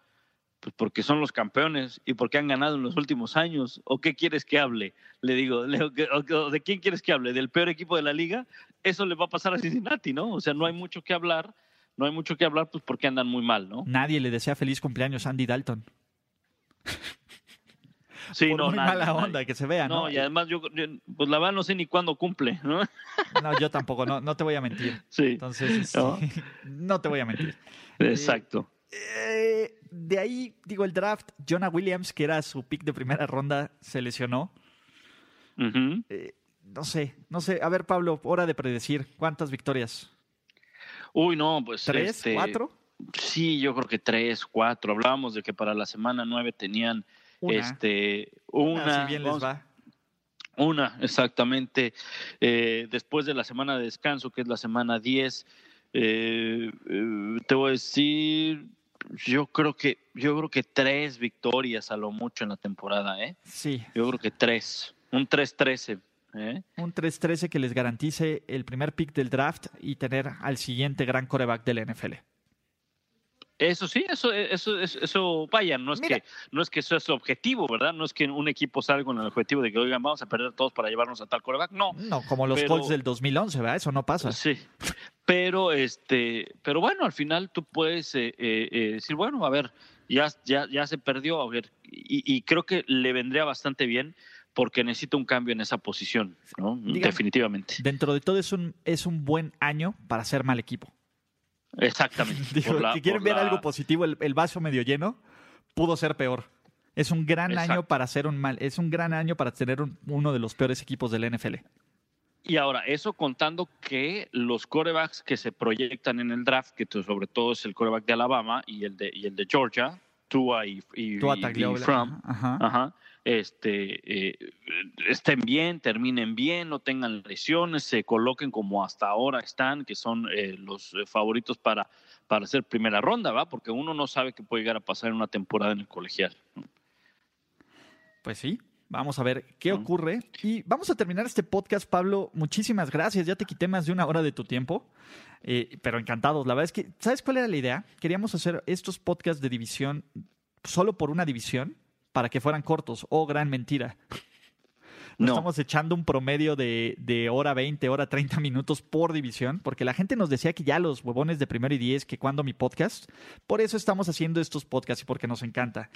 Pues porque son los campeones y porque han ganado en los últimos años. ¿O qué quieres que hable? Le digo, ¿de quién quieres que hable? ¿Del peor equipo de la liga? Eso le va a pasar a Cincinnati, ¿no? O sea, no hay mucho que hablar. No hay mucho que hablar, pues porque andan muy mal, ¿no? Nadie le desea feliz cumpleaños a Andy Dalton. Sí, no, muy mala onda que se vea, ¿no? y además yo, pues la verdad no sé ni cuándo cumple, ¿no? No, yo tampoco, no, no te voy a mentir. Sí. Entonces, ¿No? te voy a mentir. Exacto. Eh, de ahí, digo, el draft, Jonah Williams, que era su pick de primera ronda, se lesionó. Eh, no sé, no sé. A ver, Pablo, hora de predecir. ¿Cuántas victorias? Uy, no, pues. ¿Tres, este, cuatro? Sí, yo creo que tres, cuatro. Hablábamos de que para la semana nueve tenían una. Este, una, bien les va. Una, exactamente. Eh, después de la semana de descanso, que es la semana 10, eh, eh, te voy a decir, yo creo que, yo creo que tres victorias a lo mucho en la temporada, ¿eh? Sí. Yo creo que tres. Un 3-13. ¿eh? Un 3-13 que les garantice el primer pick del draft y tener al siguiente gran coreback del NFL. Eso sí, eso, eso, eso, vaya, no es que, no es que eso es su objetivo, ¿verdad? No es que un equipo salga con el objetivo de que, oigan, vamos a perder todos para llevarnos a tal coreback. No. No, como los Colts del 2011, ¿verdad? Eso no pasa. Sí. Pero, este, pero bueno, al final tú puedes eh, eh, eh, decir, bueno, a ver, ya, ya, ya se perdió, a ver, y, creo que le vendría bastante bien porque necesita un cambio en esa posición, ¿no? Definitivamente. Dentro de todo es un, es un buen año para ser mal equipo. Exactamente. si quieren ver algo positivo, el, vaso medio lleno pudo ser peor. Es un gran año para ser un mal, es un gran año para tener uno de los peores equipos del NFL. Y ahora, eso contando que los corebacks que se proyectan en el draft, que sobre todo es el coreback de Alabama y el de, y el de Georgia, Tua y, y, ajá este, eh, estén bien, terminen bien, no tengan lesiones, se coloquen como hasta ahora están, que son eh, los eh, favoritos para, para hacer primera ronda, ¿va? Porque uno no sabe qué puede llegar a pasar en una temporada en el colegial. Pues sí, vamos a ver qué ocurre. Y vamos a terminar este podcast, Pablo. Muchísimas gracias, ya te quité más de una hora de tu tiempo. pero encantados. La verdad es que, ¿sabes cuál era la idea? Queríamos hacer estos podcasts de división solo por una división para que fueran cortos. Oh, gran mentira. No. Estamos echando un promedio de, de, hora 20, hora 30 minutos por división, porque la gente nos decía que ya los huevones de primero y diez, que cuando mi podcast. Por eso estamos haciendo estos podcasts y porque nos encanta.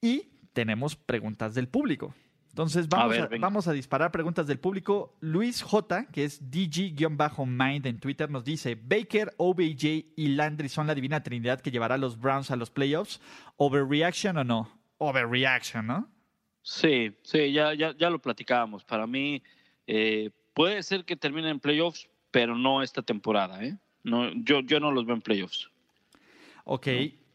Y tenemos preguntas del público. Entonces vamos a, vamos a disparar preguntas del público. Luis J, que es DG-Mind en Twitter, nos dice, Baker, OBJ y Landry son la divina trinidad que llevará a los Browns a los playoffs. ¿Overreaction o no? Overreaction, ¿no? Sí, sí, ya, ya, ya lo platicábamos. Para mí, eh, puede ser que termine en playoffs, pero no esta temporada, ¿eh? No, yo, yo no los veo en playoffs. Ok,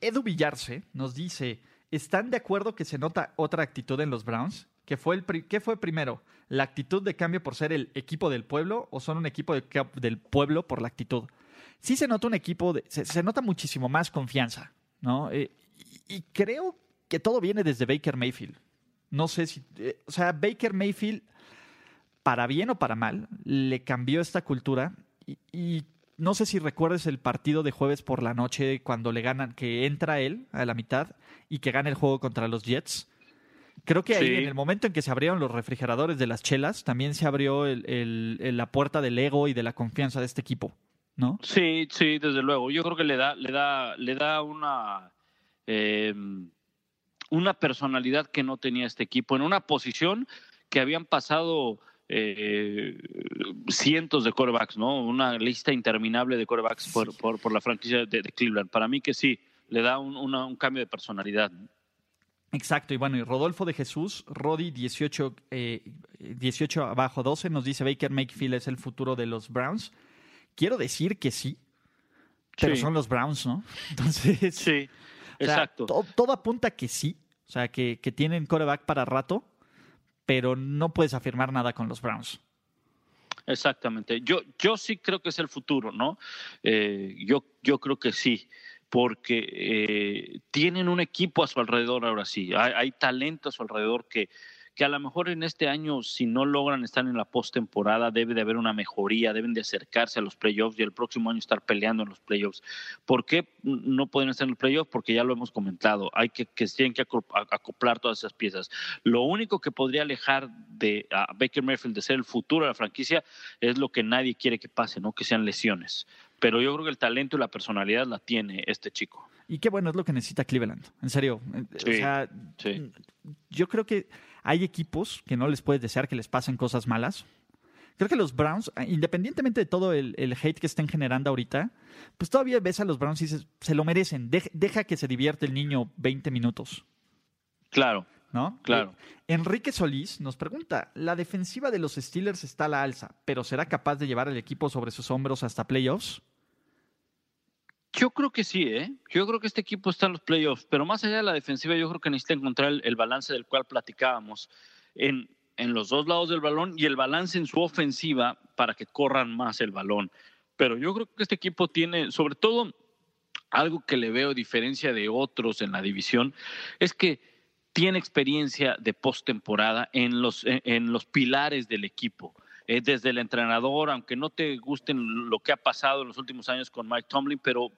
Edu Villarse nos dice, ¿están de acuerdo que se nota otra actitud en los Browns? ¿Qué fue, el, ¿Qué fue primero? ¿La actitud de cambio por ser el equipo del pueblo o son un equipo del pueblo por la actitud? Sí se nota un equipo, de, se, nota muchísimo más confianza, ¿no? Eh, y, y creo que todo viene desde Baker Mayfield. No sé si, eh, o sea, Baker Mayfield, para bien o para mal, le cambió esta cultura y, no sé si recuerdes el partido de jueves por la noche cuando le ganan, que entra él a la mitad y que gana el juego contra los Jets. Creo que ahí, en el momento en que se abrieron los refrigeradores de las chelas, también se abrió la puerta del ego y de la confianza de este equipo, ¿no? Sí, sí, desde luego. Yo creo que le da, le da, le da una eh, una personalidad que no tenía este equipo, en una posición que habían pasado eh, cientos de corebacks, ¿no? Una lista interminable de corebacks por, por, la franquicia de, Cleveland. Para mí que sí, le da un, cambio de personalidad. Exacto, y bueno, y Rodolfo de Jesús, Rodi 18, 18 eh, abajo 12, nos dice Baker Mayfield es el futuro de los Browns. Quiero decir que sí, pero son los Browns, ¿no? Entonces, sí. Exacto. todo apunta que sí. O sea, que, tienen coreback para rato, pero no puedes afirmar nada con los Browns. Exactamente. Yo, yo sí creo que es el futuro, ¿no? Eh, yo, yo creo que sí, porque eh, tienen un equipo a su alrededor ahora sí. Hay, talento a su alrededor que, que a lo mejor en este año, si no logran estar en la postemporada, debe de haber una mejoría, deben de acercarse a los playoffs y el próximo año estar peleando en los playoffs. ¿Por qué no pueden estar en los playoffs? Porque ya lo hemos comentado, hay que que tienen que acoplar todas esas piezas. Lo único que podría alejar de a Baker Mayfield de ser el futuro de la franquicia es lo que nadie quiere que pase, ¿no? Que sean lesiones. Pero yo creo que el talento y la personalidad la tiene este chico. Y qué bueno es lo que necesita Cleveland, en serio. o sea, yo creo que hay equipos que no les puedes desear que les pasen cosas malas. Creo que los Browns, independientemente de todo el, hate que estén generando ahorita, pues todavía ves a los Browns y dices, se lo merecen, deja que se divierte el niño 20 minutos. Claro. ¿No? Claro. Eh, Enrique Solís nos pregunta, la defensiva de los Steelers está a la alza, pero ¿será capaz de llevar al equipo sobre sus hombros hasta playoffs? Yo creo que sí, ¿eh? Yo creo que este equipo está en los playoffs, pero más allá de la defensiva, yo creo que necesita encontrar el, balance del cual platicábamos en, en los dos lados del balón y el balance en su ofensiva para que corran más el balón. Pero yo creo que este equipo tiene, sobre todo, algo que le veo diferencia de otros en la división, es que tiene experiencia de postemporada en los, en los pilares del equipo. Eh, desde el entrenador, aunque no te gusten lo que ha pasado en los últimos años con Mike Tomlin, pero,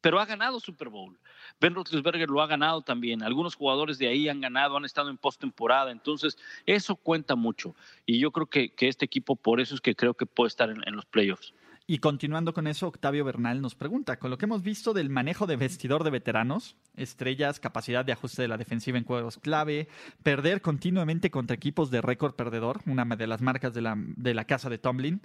pero ha ganado Super Bowl. Ben Roethlisberger lo ha ganado también. Algunos jugadores de ahí han ganado, han estado en postemporada. Entonces, eso cuenta mucho. Y yo creo que, este equipo, por eso es que creo que puede estar en los playoffs. Y continuando con eso, Octavio Bernal nos pregunta, con lo que hemos visto del manejo de vestidor de veteranos, estrellas, capacidad de ajuste de la defensiva en juegos clave, perder continuamente contra equipos de récord perdedor, una de las marcas de la, de la casa de Tomlin,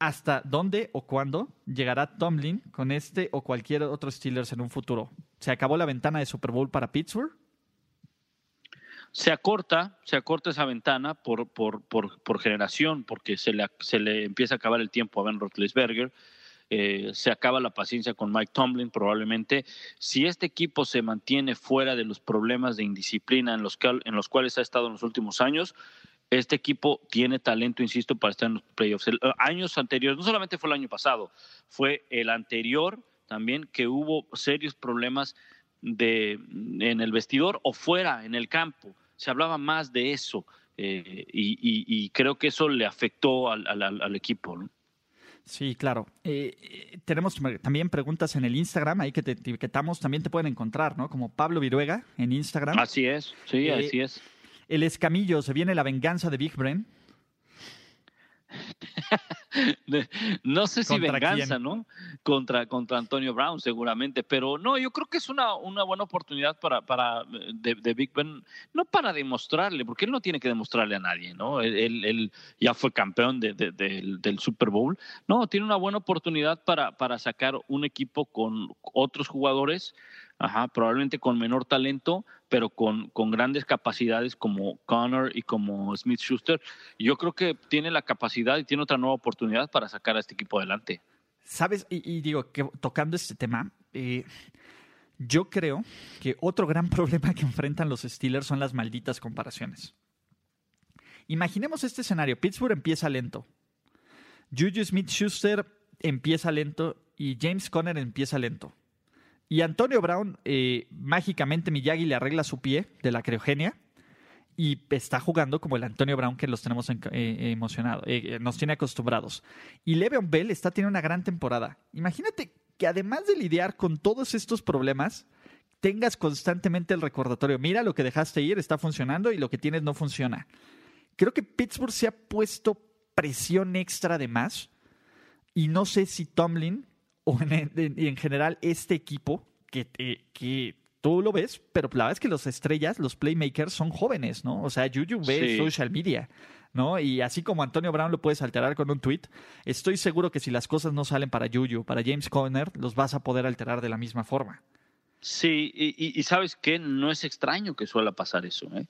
¿hasta dónde o cuándo llegará Tomlin con este o cualquier otro Steelers en un futuro? ¿Se acabó la ventana de Super Bowl para Pittsburgh? Se acorta, se acorta esa ventana por, por, por, por generación, porque se le, se le empieza a acabar el tiempo a Ben Roethlisberger, eh, se acaba la paciencia con Mike Tomlin probablemente. Si este equipo se mantiene fuera de los problemas de indisciplina en los, en los cuales ha estado en los últimos años, este equipo tiene talento, insisto, para estar en los playoffs. El, eh, años anteriores, no solamente fue el año pasado, fue el anterior también que hubo serios problemas de, en el vestidor o fuera, en el campo se hablaba más de eso eh, y, creo que eso le afectó al, equipo. Sí, claro. Eh, tenemos también preguntas en el Instagram, ahí que te etiquetamos, también te pueden encontrar, ¿no? Como Pablo Viruega en Instagram. Así es, sí, eh, así es. El escamillo, se viene la venganza de Big Brain. no sé si venganza, ¿no? Contra, contra Antonio Brown, seguramente, pero no, yo creo que es una, una buena oportunidad para, para de, Big Ben, no para demostrarle, porque él no tiene que demostrarle a nadie, ¿no? Él, él ya fue campeón de, del Super Bowl, no, tiene una buena oportunidad para, para sacar un equipo con otros jugadores Ajá, probablemente con menor talento, pero con, con grandes capacidades como Connor y como Smith Schuster. Yo creo que tiene la capacidad y tiene otra nueva oportunidad para sacar a este equipo adelante. Sabes, y, digo tocando este tema, eh, yo creo que otro gran problema que enfrentan los Steelers son las malditas comparaciones. Imaginemos este escenario: Pittsburgh empieza lento, Juju Smith Schuster empieza lento y James Conner empieza lento. Y Antonio Brown, eh, mágicamente Miyagi le arregla su pie de la criogenia y está jugando como el Antonio Brown que los tenemos eh, emocionados, eh, nos tiene acostumbrados. Y Le'Veon Bell está teniendo una gran temporada. Imagínate que además de lidiar con todos estos problemas, tengas constantemente el recordatorio, mira lo que dejaste ir, está funcionando y lo que tienes no funciona. Creo que Pittsburgh se ha puesto presión extra de más y no sé si Tomlin o en, en general este equipo que, eh, que tú lo ves, pero la verdad es que los estrellas, los playmakers son jóvenes, ¿no? O sea, Juju ve social media, ¿no? Y así como Antonio Brown lo puedes alterar con un tweet, estoy seguro que si las cosas no salen para Juju, para James Conner, los vas a poder alterar de la misma forma. Sí, y, sabes que no es extraño que suela pasar eso, ¿eh?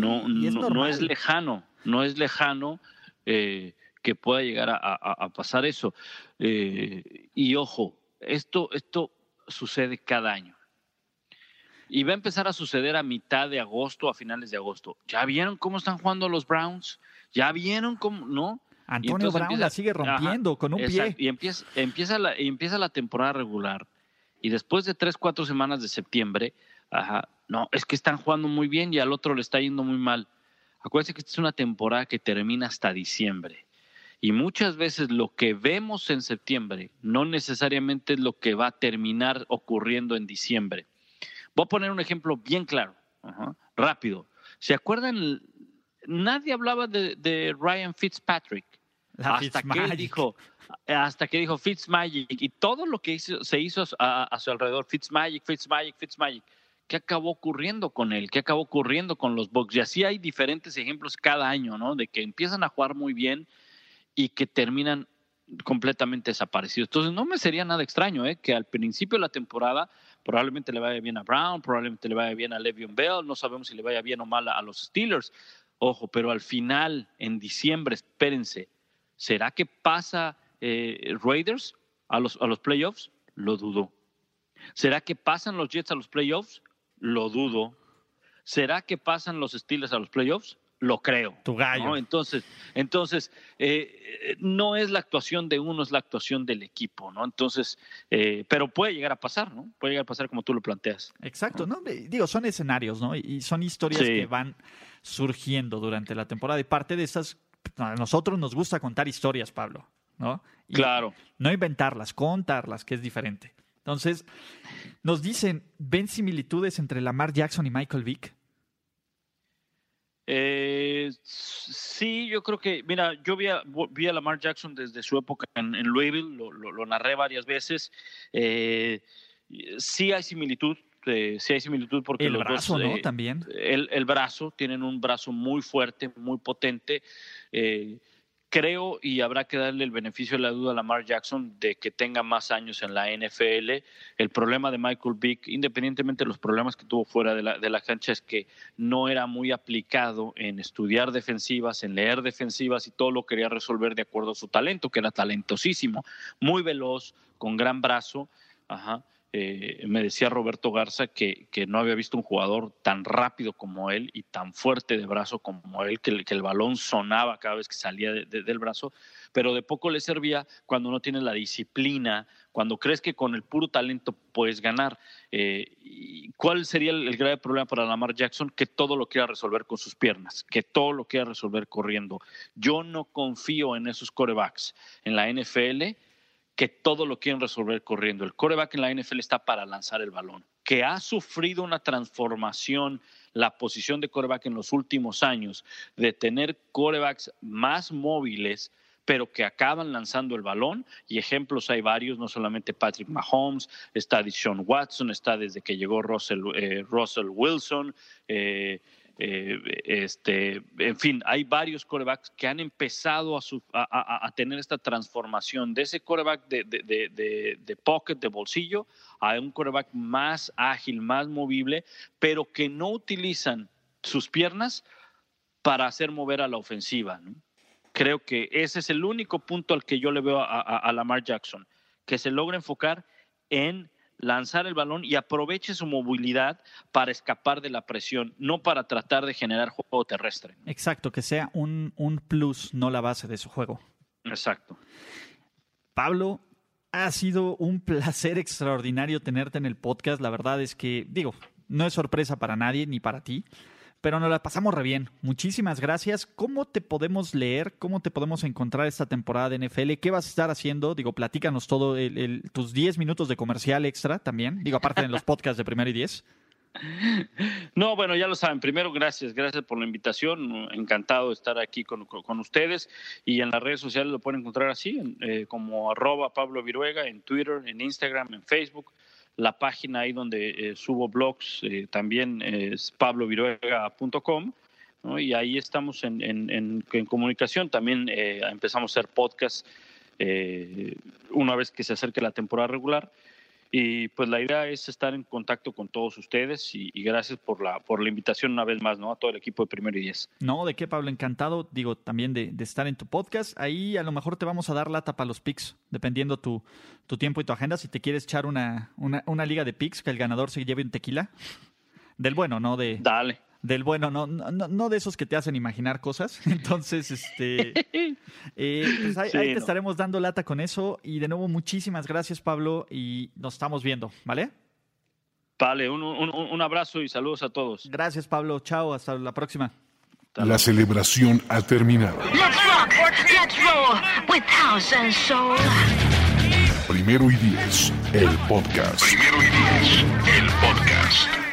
no, no, es lejano, no es lejano. Eh, que pueda llegar a, pasar eso. Eh, y ojo, esto, esto sucede cada año. Y va a empezar a suceder a mitad de agosto, a finales de agosto. ¿Ya vieron cómo están jugando los Browns? ¿Ya vieron cómo? ¿No? Antonio Brown la sigue rompiendo con un pie. Y empieza, empieza, la, empieza la temporada regular. Y después de tres, cuatro semanas de septiembre, ajá, no, es que están jugando muy bien y al otro le está yendo muy mal. Acuérdense que esta es una temporada que termina hasta diciembre. Y muchas veces lo que vemos en septiembre no necesariamente es lo que va a terminar ocurriendo en diciembre. Voy a poner un ejemplo bien claro, rápido. ¿Se acuerdan? Nadie hablaba de, Ryan Fitzpatrick hasta que dijo, hasta que dijo Fitzmagic y todo lo que se hizo a, su alrededor, Fitzmagic, Fitzmagic, Fitzmagic. ¿Qué acabó ocurriendo con él? ¿Qué acabó ocurriendo con los Bucks? Y así hay diferentes ejemplos cada año, ¿no? De que empiezan a jugar muy bien y que terminan completamente desaparecidos. Entonces no me sería nada extraño ¿eh? que al principio de la temporada probablemente le vaya bien a Brown, probablemente le vaya bien a Le'Veon Bell, no sabemos si le vaya bien o mal a, los Steelers. Ojo, pero al final, en diciembre, espérense, ¿será que pasa eh, Raiders a los, a los playoffs? Lo dudo. ¿Será que pasan los Jets a los playoffs? Lo dudo. ¿Será que pasan los Steelers a los playoffs? Lo creo. Tu gallo. Entonces, entonces eh, no es la actuación de uno, es la actuación del equipo, ¿no? Entonces, eh, pero puede llegar a pasar, ¿no? Puede llegar a pasar como tú lo planteas. Exacto, ¿no? Digo, son escenarios, ¿no? Y son historias que van surgiendo durante la temporada. Y parte de esas, a nosotros nos gusta contar historias, Pablo, ¿no? claro. No inventarlas, contarlas, que es diferente. Entonces, nos dicen, ¿ven similitudes entre Lamar Jackson y Michael Vick? Eh, sí, yo creo que, mira, yo vi a, vi a Lamar Jackson desde su época en, Louisville, lo, narré varias veces. Eh, sí hay similitud, eh, sí hay similitud porque el brazo, ¿no? Eh, También. El, el, brazo, tienen un brazo muy fuerte, muy potente. Creo y habrá que darle el beneficio de la duda a Lamar Jackson de que tenga más años en la NFL. El problema de Michael Vick, independientemente de los problemas que tuvo fuera de la, de la cancha, es que no era muy aplicado en estudiar defensivas, en leer defensivas y todo lo quería resolver de acuerdo a su talento, que era talentosísimo, muy veloz, con gran brazo. Ajá. Eh, me decía Roberto Garza que, no había visto un jugador tan rápido como él y tan fuerte de brazo como él, que, el balón sonaba cada vez que salía del brazo, pero de poco le servía cuando no tienes la disciplina, cuando crees que con el puro talento puedes ganar. Eh, ¿Cuál sería el, grave problema para Lamar Jackson? Que todo lo quiera resolver con sus piernas, que todo lo quiera resolver corriendo. Yo no confío en esos corebacks en la NFL que todo lo quieren resolver corriendo. El coreback en la NFL está para lanzar el balón, que ha sufrido una transformación la posición de coreback en los últimos años, de tener corebacks más móviles, pero que acaban lanzando el balón. Y ejemplos hay varios, no solamente Patrick Mahomes, está Deshaun Watson, está desde que llegó Russell, eh, Russell Wilson, eh, eh, este, en fin, hay varios corebacks que han empezado a, tener esta transformación de ese coreback de, pocket, de bolsillo, a un coreback más ágil, más movible, pero que no utilizan sus piernas para hacer mover a la ofensiva. Creo que ese es el único punto al que yo le veo a Lamar Jackson, que se logra enfocar en lanzar el balón y aproveche su movilidad para escapar de la presión, no para tratar de generar juego terrestre. Exacto, que sea un, un plus, no la base de su juego. Exacto. Pablo, ha sido un placer extraordinario tenerte en el podcast. La verdad es que, digo, no es sorpresa para nadie ni para ti pero nos la pasamos re bien. Muchísimas gracias. ¿Cómo te podemos leer? ¿Cómo te podemos encontrar esta temporada de NFL? ¿Qué vas a estar haciendo? Digo, platícanos todo, tus 10 minutos de comercial extra también. Digo, aparte de los podcasts de primero y 10. No, bueno, ya lo saben. Primero, gracias, gracias por la invitación. Encantado de estar aquí con, ustedes. Y en las redes sociales lo pueden encontrar así, eh, como arroba Pablo Viruega, en Twitter, en Instagram, en Facebook la página ahí donde eh, subo blogs eh, también es pabloviruega.com y ahí estamos en, en, comunicación. También eh, empezamos a hacer podcast una vez que se acerque la temporada regular. Y pues la idea es estar en contacto con todos ustedes y, gracias por la, por la invitación una vez más, ¿no? A todo el equipo de Primero y Diez. No, de qué, Pablo, encantado, digo, también de, estar en tu podcast. Ahí a lo mejor te vamos a dar lata para los picks, dependiendo tu, tu tiempo y tu agenda. Si te quieres echar una, una, una liga de picks, que el ganador se lleve un tequila. Del bueno, ¿no? De, Dale del bueno, no, no, no, de esos que te hacen imaginar cosas. Entonces, este, eh, pues ahí, te estaremos dando lata con eso. Y de nuevo, muchísimas gracias, Pablo, y nos estamos viendo, ¿vale? Vale, un, un, un abrazo y saludos a todos. Gracias, Pablo. Chao, hasta la próxima. La celebración ha terminado. Primero y diez, el podcast. Primero y diez, el podcast.